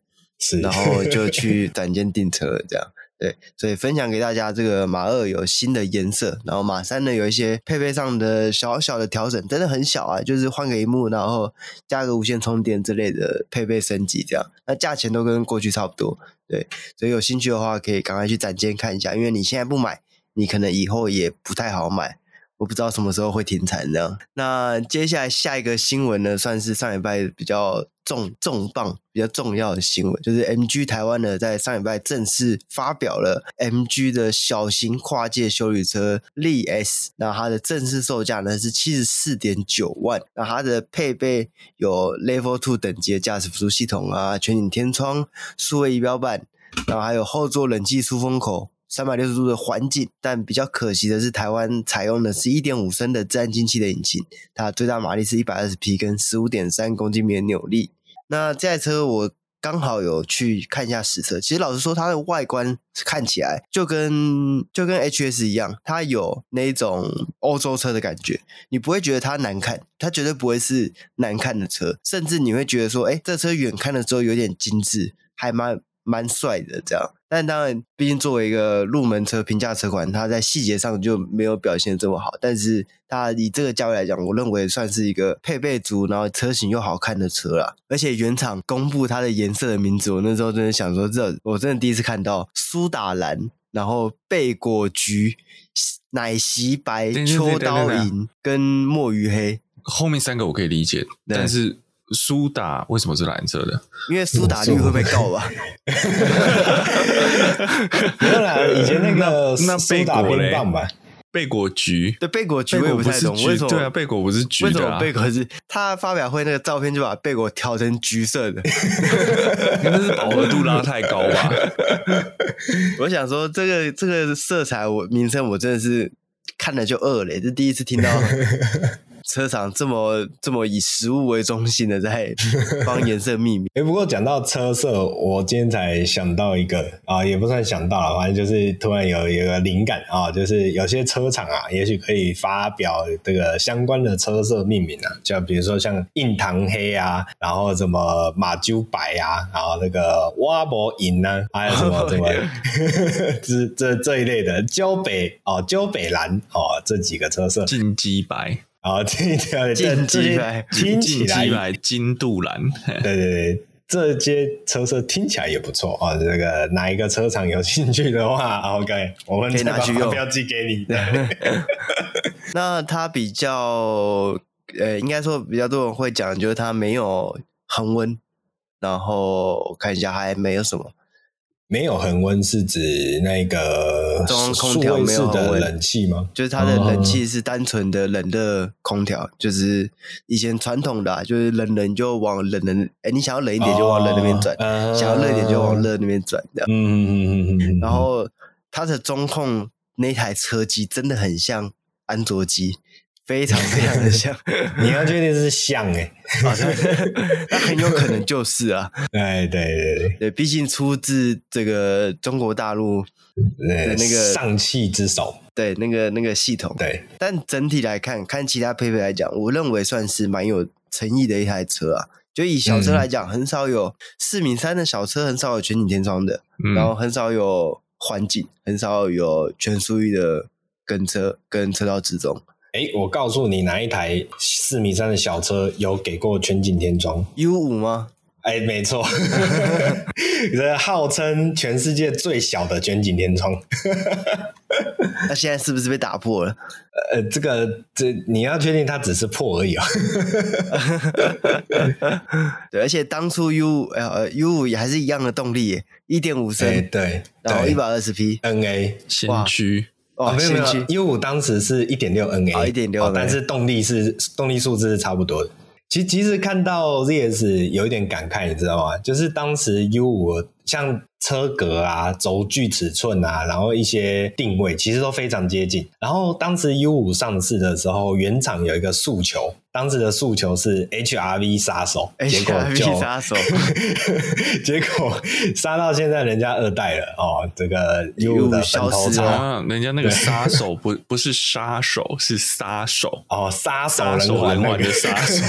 然后就去展间订车这样。对，所以分享给大家，这个马二有新的颜色，然后马三呢有一些配备上的小小的调整，真的很小啊，就是换个荧幕，然后加个无线充电之类的配备升级这样，那价钱都跟过去差不多。对，所以有兴趣的话可以赶快去展间看一下，因为你现在不买，你可能以后也不太好买。我不知道什么时候会停产这样。那接下来下一个新闻呢，算是上礼拜比较重重磅、比较重要的新闻，就是 MG 台湾呢在上礼拜正式发表了 MG 的小型跨界休旅车 LS，。那它的正式售价呢是七十四点九万。那它的配备有 Level Two 等级的驾驶辅助系统啊，全景天窗、数位仪表板，然后还有后座冷气出风口。三百六十度的环境，但比较可惜的是，台湾采用的是一点五升的自然进气的引擎，它最大马力是一百二十匹，跟十五点三公斤米的扭力。那这台车我刚好有去看一下实车。其实老实说，它的外观看起来就跟就跟 HS 一样，它有那种欧洲车的感觉。你不会觉得它难看，它绝对不会是难看的车，甚至你会觉得说，哎，这车远看的时候有点精致，还蛮。蛮帅的，这样，但当然，毕竟作为一个入门车、平价车款，它在细节上就没有表现的这么好。但是，它以这个价位来讲，我认为算是一个配备足，然后车型又好看的车了。而且原厂公布它的颜色的名字，我那时候真的想说，这我真的第一次看到苏打蓝，然后贝果橘、奶昔白、秋刀银跟墨鱼黑。后面三个我可以理解，但是。苏打为什么是蓝色的？因为苏打绿会被告吧？原来以前那个那贝果嘞？吧，贝果橘对贝果橘我也不太懂，为什么？对啊，贝果不是橘的，为什么贝果是？他发表会那个照片就把贝果调成橘色的，应该是饱和度拉太高吧？我想说，这个这个色彩我名称我真的是看了就饿了，这第一次听到。车厂这么这么以食物为中心的在帮颜色命名，哎，不过讲到车色，我今天才想到一个啊，也不算想到了，反正就是突然有有个灵感啊，就是有些车厂啊，也许可以发表这个相关的车色命名啊，就比如说像印堂黑啊，然后什么马厩白啊，然后那个蛙博银啊，还有什么什么 这这这一类的焦北哦，焦北蓝哦，这几个车色，金鸡白。啊，听起来金鸡白，听起来金杜兰，对对对，这些车色听起来也不错啊。这个哪一个车厂有兴趣的话，OK，我们可以拿去用，标记给你。那它比较，呃，应该说比较多人会讲，就是它没有恒温，然后我看一下还没有什么。没有恒温是指那个中央空调没有的冷气吗？就是它的冷气是单纯的冷热空调，哦、就是以前传统的、啊，就是冷冷就往冷冷，哎，你想要冷一点就往冷那边转，哦、想要热一点就往热那边转，这样。嗯嗯嗯嗯。然后它的中控那台车机真的很像安卓机。非常非常的像，你要确定是像哎、欸，那很有可能就是啊，对对对。对，毕竟出自这个中国大陆的那个上汽之手，对那个那个系统，对。但整体来看，看其他配备来讲，我认为算是蛮有诚意的一台车啊。就以小车来讲，很少有四米三的小车，很少有全景天窗的，嗯、然后很少有环境，很少有全速域的跟车跟车道之中。哎，我告诉你，哪一台四米三的小车有给过全景天窗？U 五吗？哎，没错，这号称全世界最小的全景天窗。那现在是不是被打破了？呃，这个这你要确定它只是破而已啊。对，而且当初 U 呃 U 五也还是一样的动力，一点五升，对，然后一百二十匹 NA 先驱。哦，没有没有，U 五当时是一点六 NA，一点六，但是动力是动力数字是差不多的。其实其实看到 ZS 有一点感慨，你知道吗？就是当时 U 五像。车格啊，轴距尺寸啊，然后一些定位其实都非常接近。然后当时 U 五上市的时候，原厂有一个诉求，当时的诉求是 HRV 杀手，结果就 HRV 杀手，结果杀到现在人家二代了哦。这个 U 五的小头车，啊，人家那个杀手不不是杀手，是杀手。哦，杀手人寰的杀手，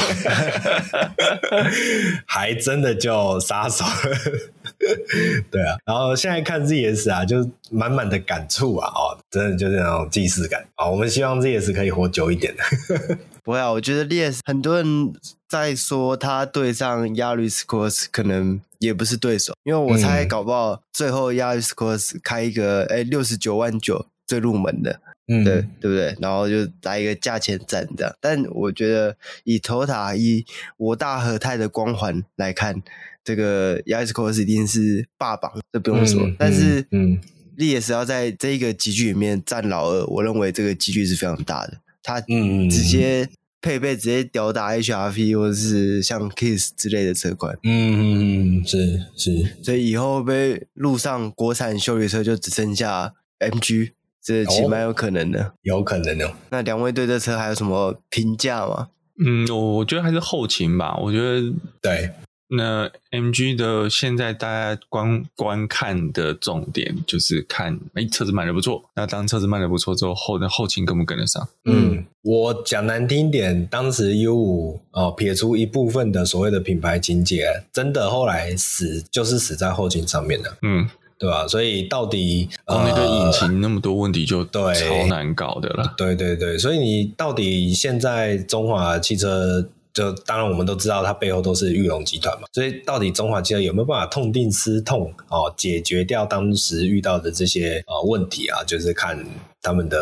还真的叫杀手了，对。啊，然后现在看 ZS 啊，就是满满的感触啊，哦，真的就是那种既视感啊。我们希望 ZS 可以活久一点。不会啊，我觉得 ZS 很多人在说他对上 Yaris Cross 可能也不是对手，因为我猜搞不好最后 Yaris Cross 开一个哎六十九万九最入门的，嗯，对对不对？然后就来一个价钱战这样。但我觉得以 Toyota 以我大和泰的光环来看。这个 Yaris Cross 一定是霸榜，这不用说。嗯、但是，嗯力也是要在这个集聚里面占老二，我认为这个几率是非常大的。它嗯，直接配备直接吊打 HRV 或者是像 Kiss 之类的车款。嗯嗯嗯，是是。所以以后被路上国产修理车就只剩下 MG，这其实蛮有可能的。哦、有可能的。那两位对这车还有什么评价吗？嗯，我我觉得还是后勤吧。我觉得对。那 MG 的现在大家观观看的重点就是看，哎，车子卖的不错。那当车子卖的不错之后，后的后勤跟不跟得上？嗯，我讲难听点，当时 U 五哦，撇出一部分的所谓的品牌情节，真的后来死就是死在后勤上面的。嗯。对吧？所以到底光那个引擎那么多问题，就对超难搞的了。对对对，所以你到底现在中华汽车，就当然我们都知道它背后都是玉龙集团嘛。所以到底中华汽车有没有办法痛定思痛哦，解决掉当时遇到的这些呃问题啊？就是看他们的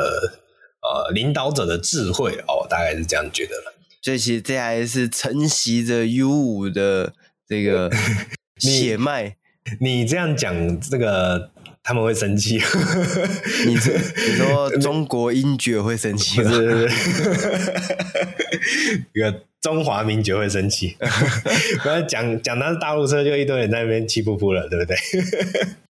呃领导者的智慧哦，大概是这样觉得了。所以其实这还是承袭着 U 五的这个 血脉。你这样讲，这个他们会生气。你你说中国英爵会生气吗？一个中华民爵会生气。不要讲讲他是大陆车，就一堆人在那边气噗噗了，对不对？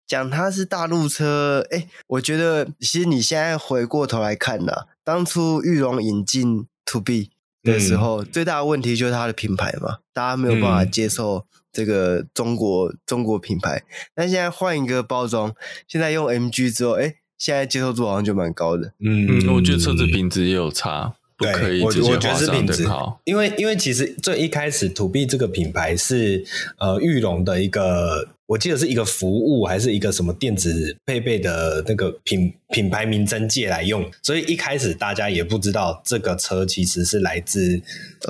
讲他是大陆车，哎，我觉得其实你现在回过头来看呢，当初玉龙引进 To B 的时候，嗯、最大的问题就是它的品牌嘛，大家没有办法接受。这个中国中国品牌，但现在换一个包装，现在用 MG 之后，哎，现在接受度好像就蛮高的。嗯，嗯，我觉得车子品质也有差，对不可以直接画上等号。因为因为其实最一开始 To B 这个品牌是呃玉龙的一个。我记得是一个服务还是一个什么电子配备的那个品品牌名称借来用，所以一开始大家也不知道这个车其实是来自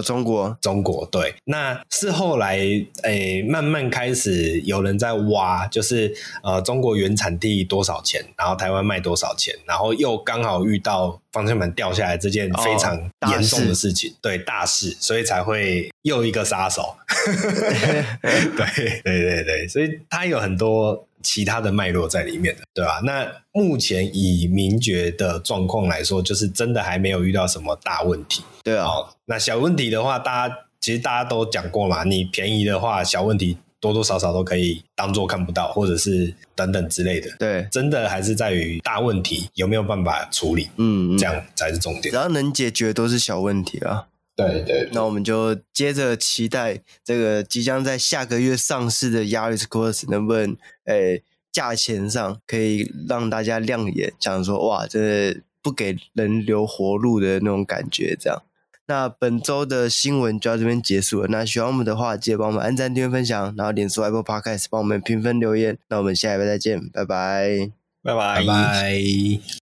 中国。中国对，那是后来诶、欸、慢慢开始有人在挖，就是呃中国原产地多少钱，然后台湾卖多少钱，然后又刚好遇到方向盘掉下来这件非常严重的事情，哦、大对大事，所以才会又一个杀手。对对对对，所以。它有很多其他的脉络在里面的，对吧？那目前以名爵的状况来说，就是真的还没有遇到什么大问题。对啊，那小问题的话，大家其实大家都讲过嘛，你便宜的话，小问题多多少少都可以当做看不到，或者是等等之类的。对，真的还是在于大问题有没有办法处理，嗯，嗯，这样才是重点。只要能解决，都是小问题啊。对对，那我们就接着期待这个即将在下个月上市的 Yaris Cross 能不能，诶，价钱上可以让大家亮眼，想说哇，这不给人留活路的那种感觉。这样，那本周的新闻就到这边结束了。那喜欢我们的话，记得帮我们按赞、订阅、分享，然后点出 Apple Podcast 帮我们评分留言。那我们下一位再见，拜拜，拜拜，拜拜。